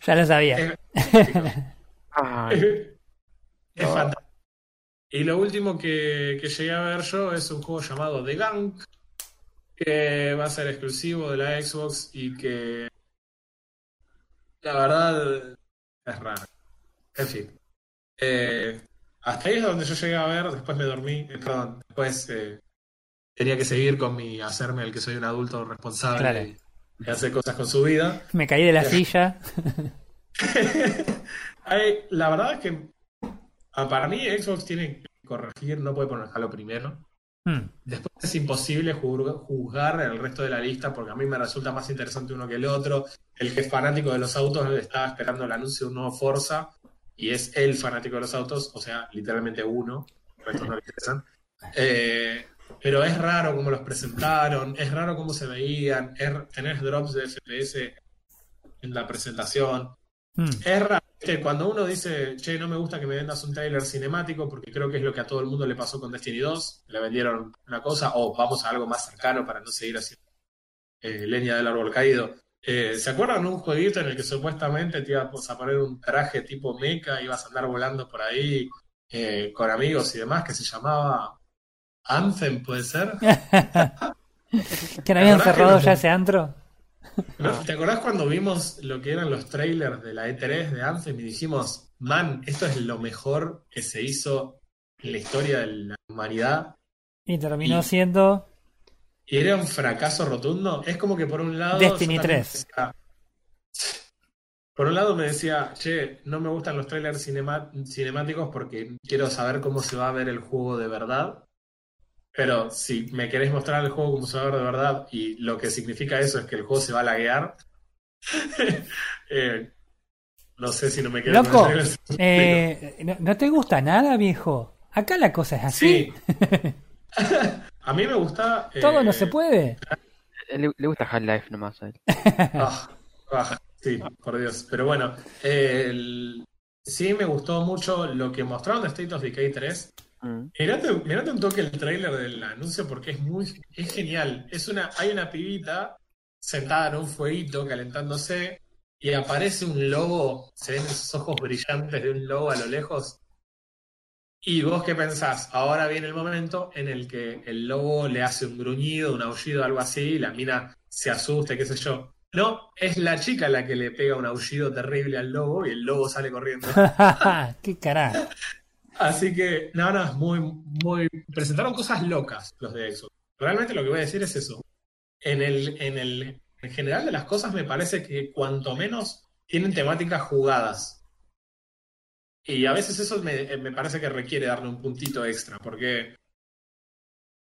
Ya lo sabía. Es, Ay, es fantástico. Y lo último que, que llegué a ver yo es un juego llamado The Gang, que va a ser exclusivo de la Xbox y que la verdad es raro. En fin. Eh, hasta ahí es donde yo llegué a ver, después me dormí, eh, perdón, después eh, tenía que seguir con mi hacerme el que soy un adulto responsable Claro. y, y hacer cosas con su vida. Me caí de la silla. La verdad es que ah, para mí Xbox tiene que corregir, no puede poner Halo primero. Hmm. Después es imposible juzg- juzgar el resto de la lista porque a mí me resulta más interesante uno que el otro. El que es fanático de los autos estaba esperando el anuncio de un nuevo Forza y es el fanático de los autos, o sea, literalmente uno. El resto no le interesan. Eh, pero es raro cómo los presentaron, es raro cómo se veían, es, tenés drops de FPS en la presentación. Hmm. Es raro que cuando uno dice, che, no me gusta que me vendas un trailer cinemático, porque creo que es lo que a todo el mundo le pasó con Destiny 2, le vendieron una cosa, o vamos a algo más cercano para no seguir haciendo eh, leña del árbol caído. Eh, ¿Se acuerdan de un jueguito en el que supuestamente te ibas a poner un traje tipo mecha, ibas a andar volando por ahí eh, con amigos y demás, que se llamaba Anthem, puede ser? ¿Que no habían que cerrado no. ya ese antro? ¿No? ¿Te acordás cuando vimos lo que eran los trailers de la E3 de Anthem y dijimos, man, esto es lo mejor que se hizo en la historia de la humanidad? Y terminó Y- siendo. Y era un fracaso rotundo. Es como que por un lado... Destiny yo también 3. decía- por un lado me decía, che, no me gustan los trailers cinemáticos porque quiero saber cómo se va a ver el juego de verdad. Pero si me queréis mostrar el juego como se va a ver de verdad y lo que significa eso es que el juego se va a laguear, eh, no sé si no me quedo Loco, con eh, ¿no, no te gusta nada, viejo? Acá la cosa es así. Sí. a mí me gusta... eh, Todo no se puede. Le, le gusta Half-Life nomás a él. Ah, ah, sí, por Dios. Pero bueno, el- sí me gustó mucho lo que mostraron de State of Decay 3. Mm. Mirate, mirate un toque el tráiler del anuncio porque es muy es genial. Es una, hay una pibita sentada en un fueguito calentándose y aparece un lobo, se ven esos ojos brillantes de un lobo a lo lejos. Y vos qué pensás, ahora viene el momento en el que el lobo le hace un gruñido, un aullido, algo así, y la mina se asusta, qué sé yo. No, es la chica la que le pega un aullido terrible al lobo y el lobo sale corriendo. ¿Qué carajo? Así que, no, es muy, muy. Presentaron cosas locas los de Xbox. Realmente lo que voy a decir es eso. En el, en el, en general de las cosas me parece que cuanto menos tienen temáticas jugadas. Y a veces eso me, me parece que requiere darle un puntito extra, porque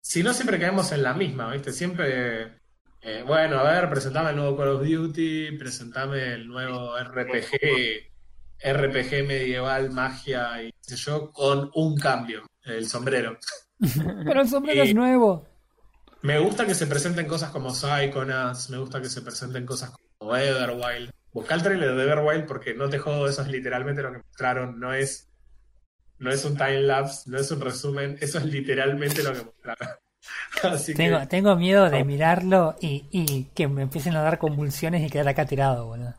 si no siempre caemos en la misma, ¿viste? Siempre, eh, bueno, a ver, presentame el nuevo Call of Duty, presentame el nuevo RPG, RPG medieval, magia y qué sé yo, con un cambio, el sombrero. Pero el sombrero Y- es nuevo. Me gusta que se presenten cosas como Psychonauts, me gusta que se presenten cosas como Everwild. Busca el trailer de Everwild porque no te jodo, eso es literalmente lo que mostraron, no es, no es un time lapse, no es un resumen, eso es literalmente lo que mostraron. Así que, Tengo, tengo miedo de mirarlo y, y que me empiecen a dar convulsiones y quedar acá tirado, boludo.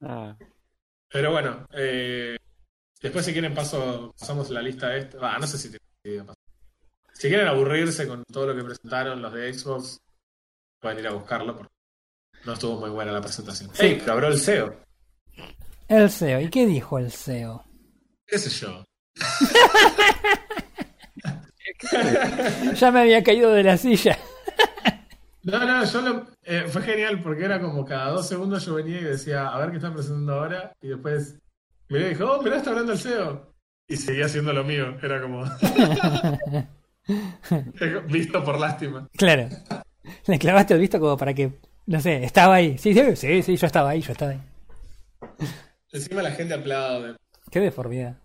Ah, pero bueno, eh, después si quieren paso, pasamos la lista de esta. Ah, no sé si te idea pasar. Si quieren aburrirse con todo lo que presentaron los de Xbox, pueden ir a buscarlo porque no estuvo muy buena la presentación. Sí. Ey, pero habló el CEO. El CEO. ¿Y qué dijo el CEO? ¿Qué sé yo? Ya me había caído de la silla. No, no, yo lo, eh, fue genial porque era como cada dos segundos yo venía y decía, a ver qué están presentando ahora, y después miré y dijo, oh, mirá, está hablando el CEO. Y seguía haciendo lo mío, era como visto por lástima. Claro. Le clavaste el visto como para que, no sé, estaba ahí. Sí, sí, sí, sí, yo estaba ahí, yo estaba ahí. Encima la gente aplaude. Qué deformidad.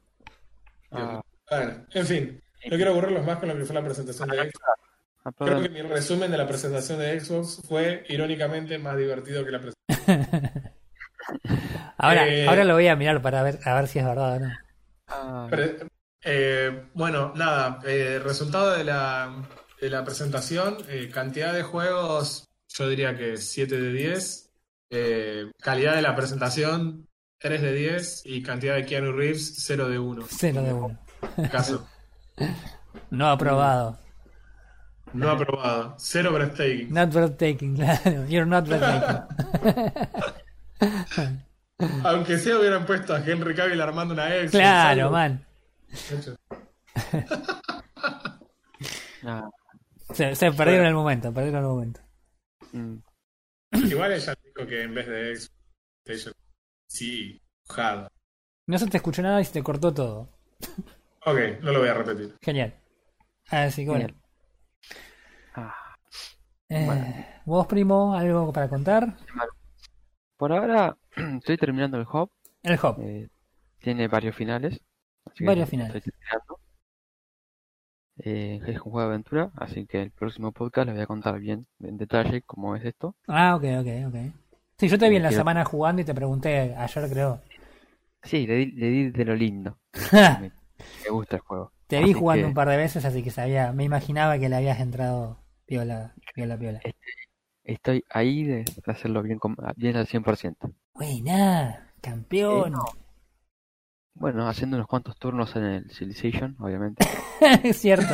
ah, Bueno, en fin, no quiero aburrirlos más con lo que fue la presentación de Xbox. Creo que mi resumen de la presentación de Xbox fue irónicamente más divertido que la presentación. Ahora, Eh, ahora lo voy a mirar para ver, a ver si es verdad o no. Ah, Pre- eh, bueno, nada, eh, resultado de la, de la presentación, eh, cantidad de juegos, yo diría que 7 de 10, eh, calidad de la presentación, 3 de 10 y cantidad de Keanu Reeves, 0 de 1. Cero de uno. Caso. No aprobado. No aprobado. Cero breathtaking. Not breathtaking, claro. You're not breathtaking. Aunque sea hubieran puesto a Henry Cavill armando una ex. Claro, man. Se, se perdieron el momento, perdieron el momento. mm, Igual ella dijo que en vez de ex, sí. No se te escuchó nada y se te cortó todo. Ok, no lo voy a repetir. Genial. Así que bueno. Genial. Ah, Eh, Bueno. ¿Vos, primo, algo para contar? Por ahora estoy terminando el hub. El hop. eh, tiene varios finales. Varios finales. Estoy terminando. Eh, es un juego de aventura, así que el próximo podcast les voy a contar bien en detalle cómo es esto. Ah, ok, ok, ok. Sí, yo te vi en la Quiero- semana jugando y te pregunté ayer, creo. Sí, le di, le di de lo lindo. me, me gusta el juego. Te vi Así jugando que un par de veces, así que sabía, me imaginaba que le habías entrado piola, piola, piola. Estoy ahí de hacerlo bien, com- bien al 100%. Buena, campeón. Eh, no. Bueno, haciendo unos cuantos turnos en el Civilization, obviamente. Es cierto.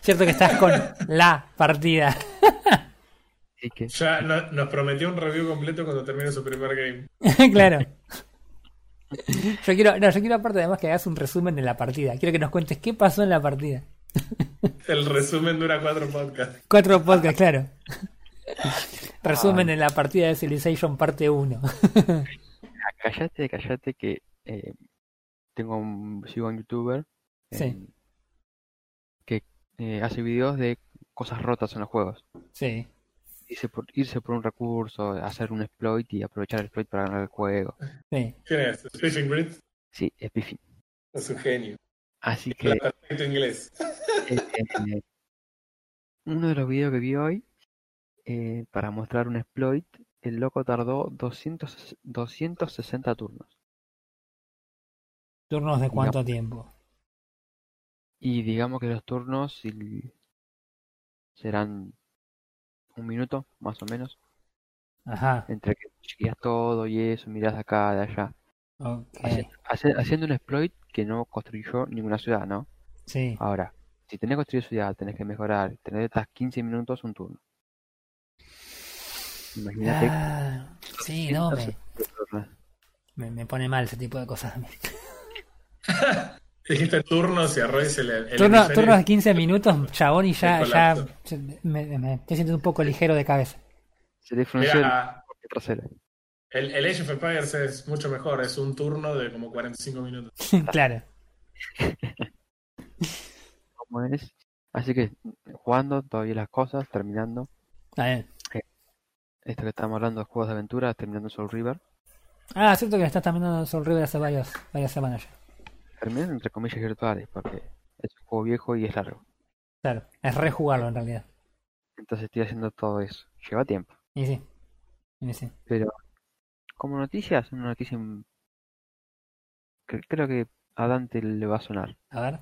cierto que estás con la partida. Que Ya no- nos prometió un review completo cuando termine su primer game. claro. Yo quiero, no, yo quiero aparte además que hagas un resumen de la partida. Quiero que nos cuentes qué pasó en la partida. El resumen dura cuatro podcasts. Cuatro podcasts, claro. Resumen en la partida de Civilization parte 1. Callate, callate que eh, tengo un sigo a un youtuber Sí. eh, que eh, hace videos de cosas rotas en los juegos. Sí. Irse por, irse por un recurso, hacer un exploit y aprovechar el exploit para ganar el juego. Sí. ¿Quién es? Stephen Grit Sí, es un genio. Así que perfecto inglés. eh, uno de los videos que vi hoy eh, para mostrar un exploit, el loco tardó 200, 260 turnos. ¿Turnos de cuánto tiempo? Y digamos que los turnos serán un minuto, más o menos. Ajá. Entre que chequeas todo y eso, mirás de acá, de allá. Ok. Haci- hace- haciendo un exploit que no construyó ninguna ciudad, ¿no? Sí. Ahora, si tenés que construir ciudad, tenés que mejorar, tenés estas 15 minutos un turno. Imagínate. Ah, sí, no, me, 260 turnos. me, me pone mal ese tipo de cosas. a. Dijiste turnos y arroz el, el Turno, turnos de 15 minutos, chabón, y ya, El ya me, me estoy sintiendo un poco ligero de cabeza. Se le el Mira, corte trasero. el, el Age of Empires es mucho mejor. Es un turno de como 45 minutos. claro. ¿Cómo es? Así que jugando todavía las cosas, terminando. Bien. Esto que estamos hablando de juegos de aventura, terminando Soul River. Ah, cierto que estás también dando Soul River hace varios, varias semanas ya. Terminando entre comillas virtuales, porque es un juego viejo y es largo. Claro, es rejugarlo en realidad. Entonces estoy haciendo todo eso. Lleva tiempo. Y sí. Y sí. Pero como noticias, una noticia que creo que a Dante le va a sonar. A ver.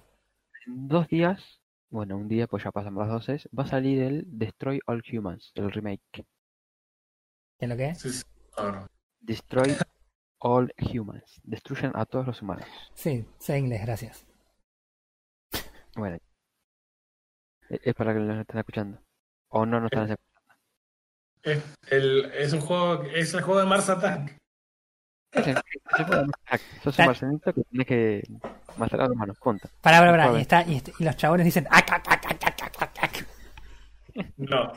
En dos días, bueno, un día, pues ya pasamos las 12, va a salir el Destroy All Humans, el remake. ¿Qué es lo que es? Sí, sí. Destroy All Humans. Destruyen a todos los humanos. Sí, sé inglés, gracias. Bueno. Es para que lo estén escuchando. O no nos están escuchando. Es, el, es un juego. Es el juego de Mars Attack. Se puede matar. Sos un marcenito que tenés que matar a los humanos. Punto. Pará. Joder. Y, está, y, y los chabones dicen. "Ac, ac, ac, ac, ac, ac, ac". No.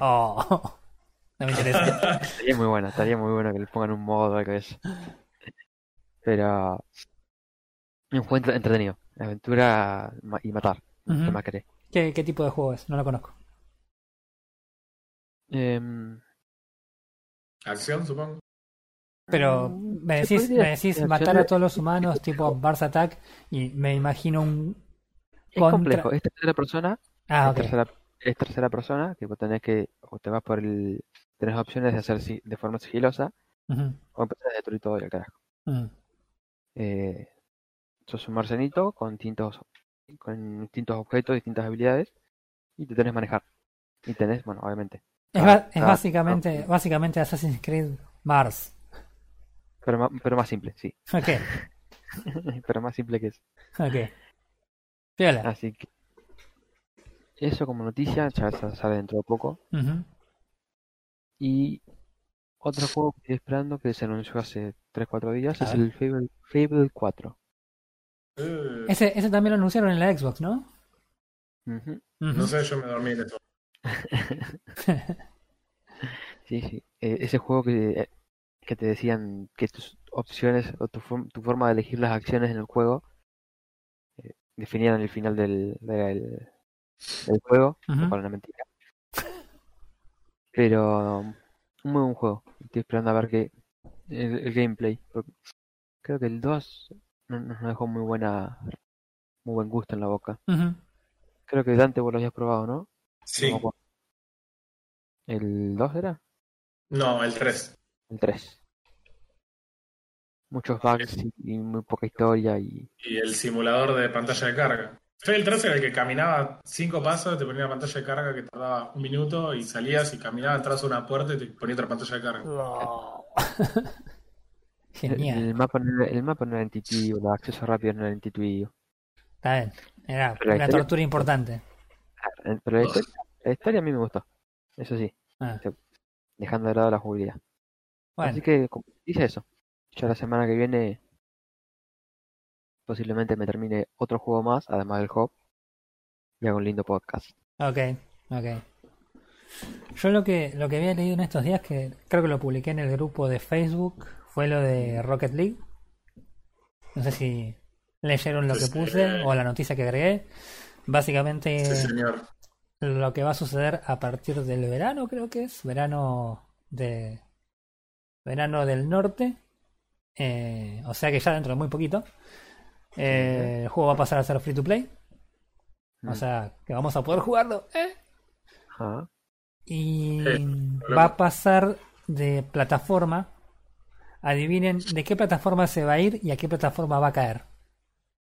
Oh. No me interesa. Estaría muy bueno, estaría muy bueno que le pongan un modo o algo de eso. Pero. Un juego entre- entretenido. Aventura y matar. ¿Qué más querés? ¿Qué, ¿Qué tipo de juego es? No lo conozco. Em, Acción, supongo. Pero mm, me decís, me decís matar a todos los humanos tipo Mars Attack y me imagino un... Es complejo. Es tercera persona. Ah, es, tercera, es tercera persona. Que vos tenés que. O te vas por el. Tenés opciones de hacer si- de forma sigilosa. O empezar a destruir todo y al carajo. ujú. Eh, sos un marcenito con distintos, con distintos objetos, distintas habilidades. Y te tenés que manejar. Y tenés, bueno, obviamente. Es, Ah, es ah, básicamente, básicamente Assassin's Creed Mars. Pero más, pero más simple, sí. Ok, pero más simple que eso. ok. Piola. Así que. Eso como noticia, ya sale dentro de poco. Ujú. Y Otro juego que estoy esperando que se anunció hace 3-4 días es el Fable, Fable 4. Eh, Ese, ese también lo anunciaron en la Xbox, ¿no? No sé, yo me dormí en esto. Sí, sí. Eh, ese juego que, eh, que te decían que tus opciones o tu, tu forma de elegir las acciones en el juego eh, definían el final del, del, del juego, cual es una mentira. Pero un muy buen juego. Estoy esperando a ver qué el, el gameplay. porque creo que el 2 no- nos dejó muy buena muy buen gusto en la boca. Creo que Dante vos lo habías probado, ¿no? Sí. ¿El 2 era? No, el 3. El 3. Muchos bugs y, y muy poca historia y Y el simulador de pantalla de carga. Fue el 3 era el que caminaba cinco pasos, te ponía una pantalla de carga que tardaba un minuto y salías y caminabas atrás de una puerta y te ponía otra pantalla de carga. Genial. el mapa no era, el mapa no era intuitivo, los accesos rápidos no eran intuitivos. Está bien. Era Pero una historia- tortura importante. Eh, Pero la historia, la historia a mí me gustó. Eso sí, Ah, dejando de lado la jugabilidad. bueno, Así que como dice eso. Ya la semana que viene posiblemente me termine otro juego más, además del Hop, y hago un lindo podcast. ok, ok. Yo lo que, lo que había leído en estos días, que creo que lo publiqué en el grupo de Facebook, fue lo de Rocket League. No sé si leyeron lo que puse o la noticia que agregué. Básicamente Sí, señor. lo que va a suceder a partir del verano, creo que es, verano de verano del norte, eh, o sea que ya dentro de muy poquito, eh, el juego va a pasar a ser free to play, o Mm. sea que vamos a poder jugarlo, ¿eh? Ajá. y va a pasar de plataforma. Adivinen de qué plataforma se va a ir y a qué plataforma va a caer.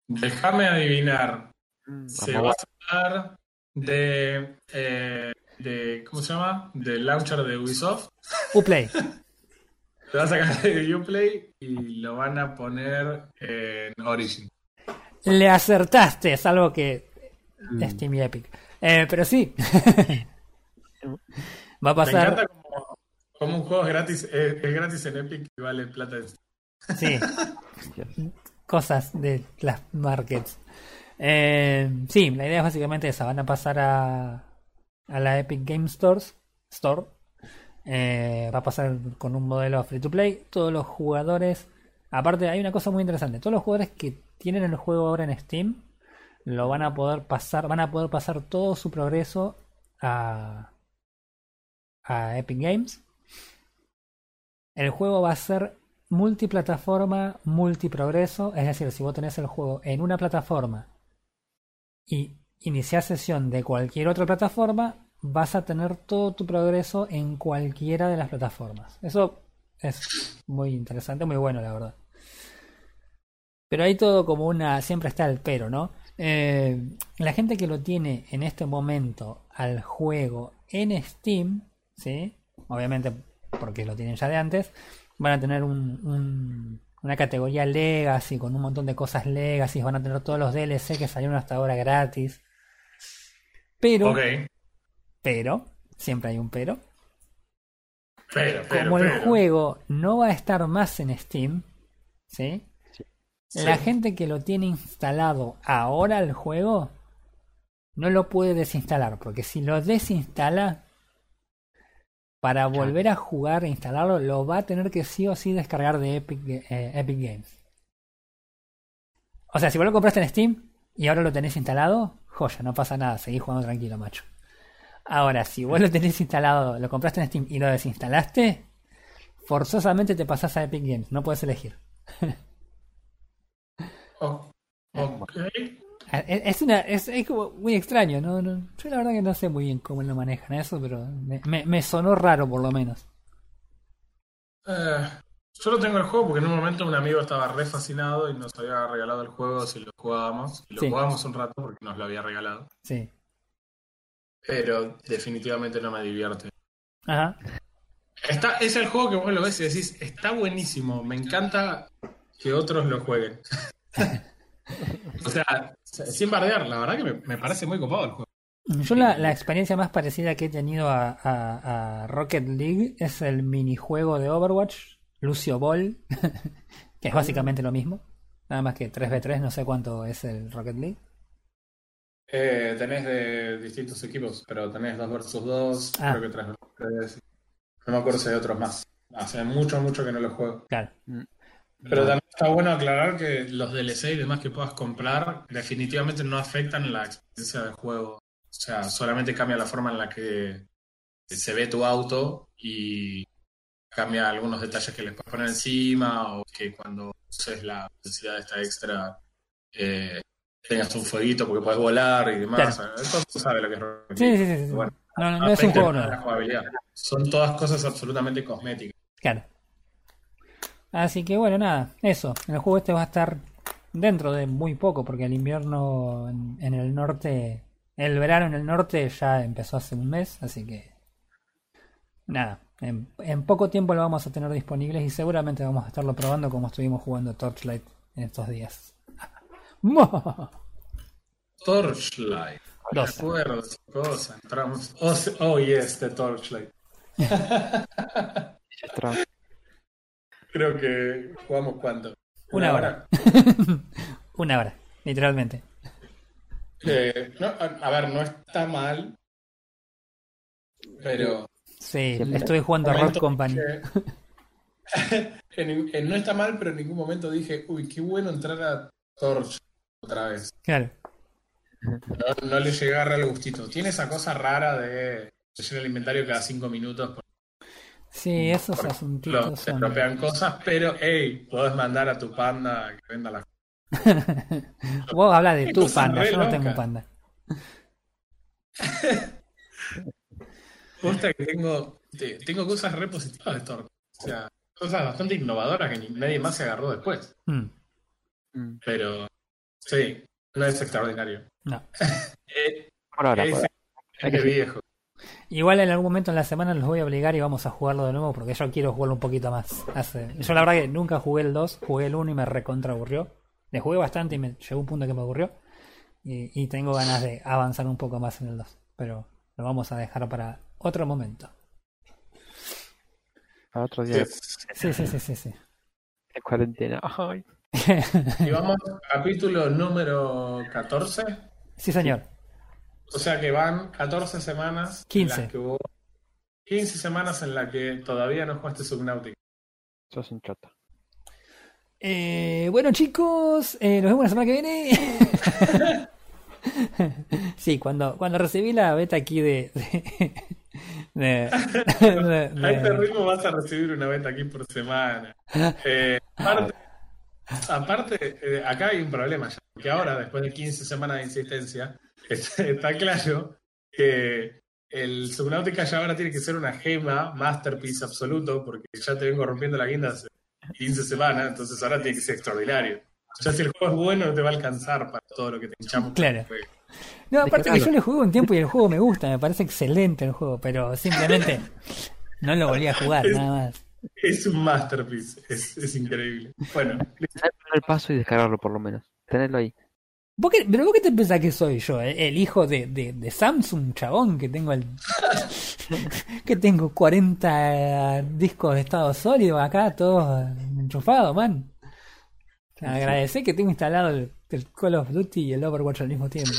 Déjame adivinar. Mm, Se va a sacar de, eh, de. ¿Cómo se llama? Del launcher de Ubisoft. Uplay. Se va a sacar de Uplay y lo van a poner en Origin. Le acertaste, salvo que. Steam y Epic. Eh, pero sí. Va a Me pasar. encanta como, como un juego es gratis, es, es gratis en Epic y vale plata en Sí, cosas de las markets. Eh, sí, la idea es básicamente esa. Van a pasar a, a la Epic Game Stores, Store. Eh, va a pasar con un modelo free to play. Todos los jugadores. Aparte, hay una cosa muy interesante. Todos los jugadores que tienen el juego ahora en Steam lo van a poder pasar. Van a poder pasar todo su progreso a, a Epic Games. El juego va a ser multiplataforma, multiprogreso. Es decir, si vos tenés el juego en una plataforma y iniciás sesión de cualquier otra plataforma, vas a tener todo tu progreso en cualquiera de las plataformas. Eso es muy interesante, muy bueno, la verdad. Pero hay todo como una. Siempre está el pero, ¿no? Eh, la gente que lo tiene en este momento al juego en Steam, ¿sí? Obviamente porque lo tienen ya de antes, van a tener un, un- una categoría Legacy con un montón de cosas Legacy, van a tener todos los DLC que salieron hasta ahora gratis. Pero, pero, siempre hay un pero. Pero, pero, Como el pero. juego no va a estar más en Steam, ¿sí? Sí. La gente que lo tiene instalado ahora el juego no lo puede desinstalar, porque si lo desinstala, para volver a jugar e instalarlo, lo va a tener que sí o sí descargar de Epic, eh, Epic Games. O sea, si vos lo compraste en Steam y ahora lo tenés instalado, joya, no pasa nada, seguís jugando tranquilo, macho. Ahora, si vos lo tenés instalado, lo compraste en Steam y lo desinstalaste, forzosamente te pasás a Epic Games, no puedes elegir. Oh. Ah, Es, es una, es, es como muy extraño, ¿no? No- Yo la verdad que no sé muy bien cómo lo manejan eso, pero me, me, me sonó raro por lo menos. Eh, yo lo tengo el juego porque en un momento un amigo estaba re fascinado y nos había regalado el juego si lo jugábamos. Y lo Sí. jugábamos un rato porque nos lo había regalado. Sí. Pero definitivamente no me divierte. Ajá. Está, es el juego que vos lo ves y decís, está buenísimo, me encanta que otros lo jueguen. O sea, sin bardear, la verdad que me, me parece muy copado el juego. Yo la, la experiencia más parecida que he tenido a, a- a Rocket League es el minijuego de Overwatch, Lucio Ball, que es básicamente lo mismo. Nada más que 3v3, no sé cuánto es el Rocket League. Eh, tenés de distintos equipos, pero tenés 2 versus 2, Ah. creo que 3 versus 3. No me acuerdo si hay otros más. Hace mucho, mucho que no los juego. Claro. Pero también está bueno aclarar que los DLC y demás que puedas comprar definitivamente no afectan la experiencia del juego. O sea, solamente cambia la forma en la que se ve tu auto y cambia algunos detalles que les puedes poner encima o que cuando uses la necesidad esta extra eh, tengas un fueguito porque puedes volar y demás. Eso tú sabes lo que es Sí, sí, sí. Bueno, No, no, no es un juego jugabilidad. Son todas cosas absolutamente cosméticas. Claro. Así que bueno, nada, eso. El juego este va a estar dentro de muy poco, porque el invierno en, en el norte, el verano en el norte ya empezó hace un mes, así que nada, en, en poco tiempo lo vamos a tener disponibles y seguramente vamos a estarlo probando como estuvimos jugando Torchlight en estos días. Torchlight. Dos. acuerdo de esa cosa. Entramos. Oh, oh, yes, the Torchlight. Creo que jugamos cuánto. Una hora. Una hora, literalmente. Eh, no, a, ver, no está mal. Pero. Sí, Siempre. estuve jugando a Rock Company. dije- en- en- no está mal, pero en ningún momento dije, uy, qué bueno entrar a Torch otra vez. Claro. No, no le llegué a agarrar el gustito. Tiene esa cosa rara de llenar el inventario cada cinco minutos. Sí, esos Lo, asuntitos se son... estropean cosas, pero hey, podés mandar a tu panda a que venda las Vos habla de tu panda, yo no tengo panda. Posta que tengo, te- tengo cosas re positivas de Torch. O sea, cosas bastante innovadoras que ni- nadie más se agarró después. Hmm, Mm. Pero sí, no es extraordinario. no. Eh, Por ahora, es por ahora. gente viejo. Igual en algún momento en la semana los voy a obligar y vamos a jugarlo de nuevo porque yo quiero jugarlo un poquito más. Hace... Yo la verdad que nunca jugué el 2, jugué el 1 y me recontra aburrió. Le jugué bastante y me llegó un punto que me aburrió. Y, y tengo ganas de avanzar un poco más en el 2. Pero lo vamos a dejar para otro momento. Para otro día Sí, sí, sí, sí, sí. de cuarentena. Ay. Y vamos, capítulo número 14. Sí, señor. O sea que van 14 semanas. en 15. las que hubo- 15 semanas en las que todavía no jugaste Subnautica. Sos un chota. Eh, bueno chicos, eh, nos vemos la semana que viene. sí, cuando, cuando recibí la beta aquí de... de, de- de- A este ritmo vas a recibir una beta aquí por semana. Eh, aparte, aparte, eh, acá hay un problema ya, porque ahora, después de 15 semanas de insistencia, está, está claro que el Subnautica ya ahora tiene que ser una gema, masterpiece absoluto, porque ya te vengo rompiendo la guinda hace 15 semanas, entonces ahora tiene que ser extraordinario. Ya si el juego es bueno, no te va a alcanzar para todo lo que te hinchamos. Claro. No, aparte que yo le jugué un tiempo y el juego me gusta, me parece excelente el juego, pero simplemente no lo volví a jugar, nada más. Es un masterpiece, es, es increíble. Bueno, el paso y descargarlo por lo menos. Tenerlo ahí. ¿Vos qué- ¿Pero vos qué te pensás que soy yo? ¿El, el hijo de, de, de Samsung, chabón? Que tengo el... que tengo 40 discos de estado sólido acá, todos enchufados, man. Agradecer que tengo instalado el, el Call of Duty y el Overwatch al mismo tiempo.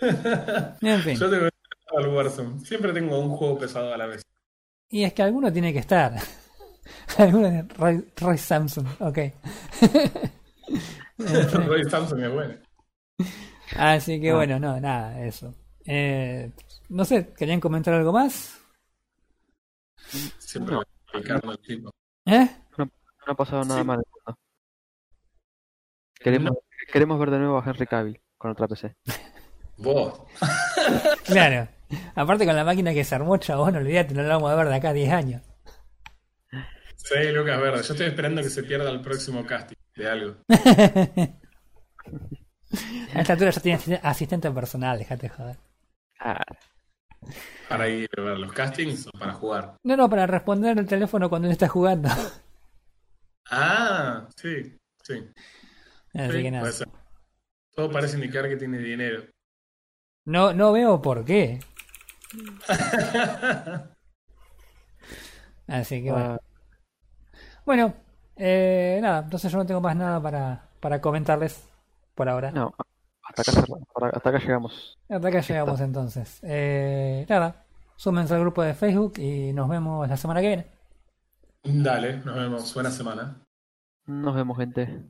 En fin. yo tengo al Warzone. Siempre tengo un juego pesado a la vez. Y es que alguno tiene que estar. alguno Roy, Roy Samsung, ok. Roy Samsung es bueno. Así que Ah. bueno, no, nada, eso. Eh, no sé, ¿querían comentar algo más? Siempre picarme el tipo. ¿Eh? No ha pasado nada Sí. mal queremos ver de nuevo a Henry Cavill con otra PC. Vos. Claro. Aparte con la máquina que se armó, chabón, olvídate, no la vamos a ver de acá a 10 años. Sí, Lucas Verde. Yo estoy esperando que se pierda el próximo casting de algo. A esta altura ya tiene asisten- asistente personal, déjate joder. Ah, Para ir a ver los castings o para jugar. No, no, para responder el teléfono cuando uno está jugando. Ah, sí, sí. Así Sí, que nada. puede. Todo parece indicar que tiene dinero. No, no veo por qué. Así que bueno. Bueno, eh, nada, entonces yo no tengo más nada para, para comentarles por ahora. no, hasta acá, cerramos, hasta- hasta acá llegamos. Hasta acá llegamos entonces. Eh, nada, súmense al grupo de Facebook y nos vemos la semana que viene. Dale, nos vemos. Buena semana. Nos vemos, gente.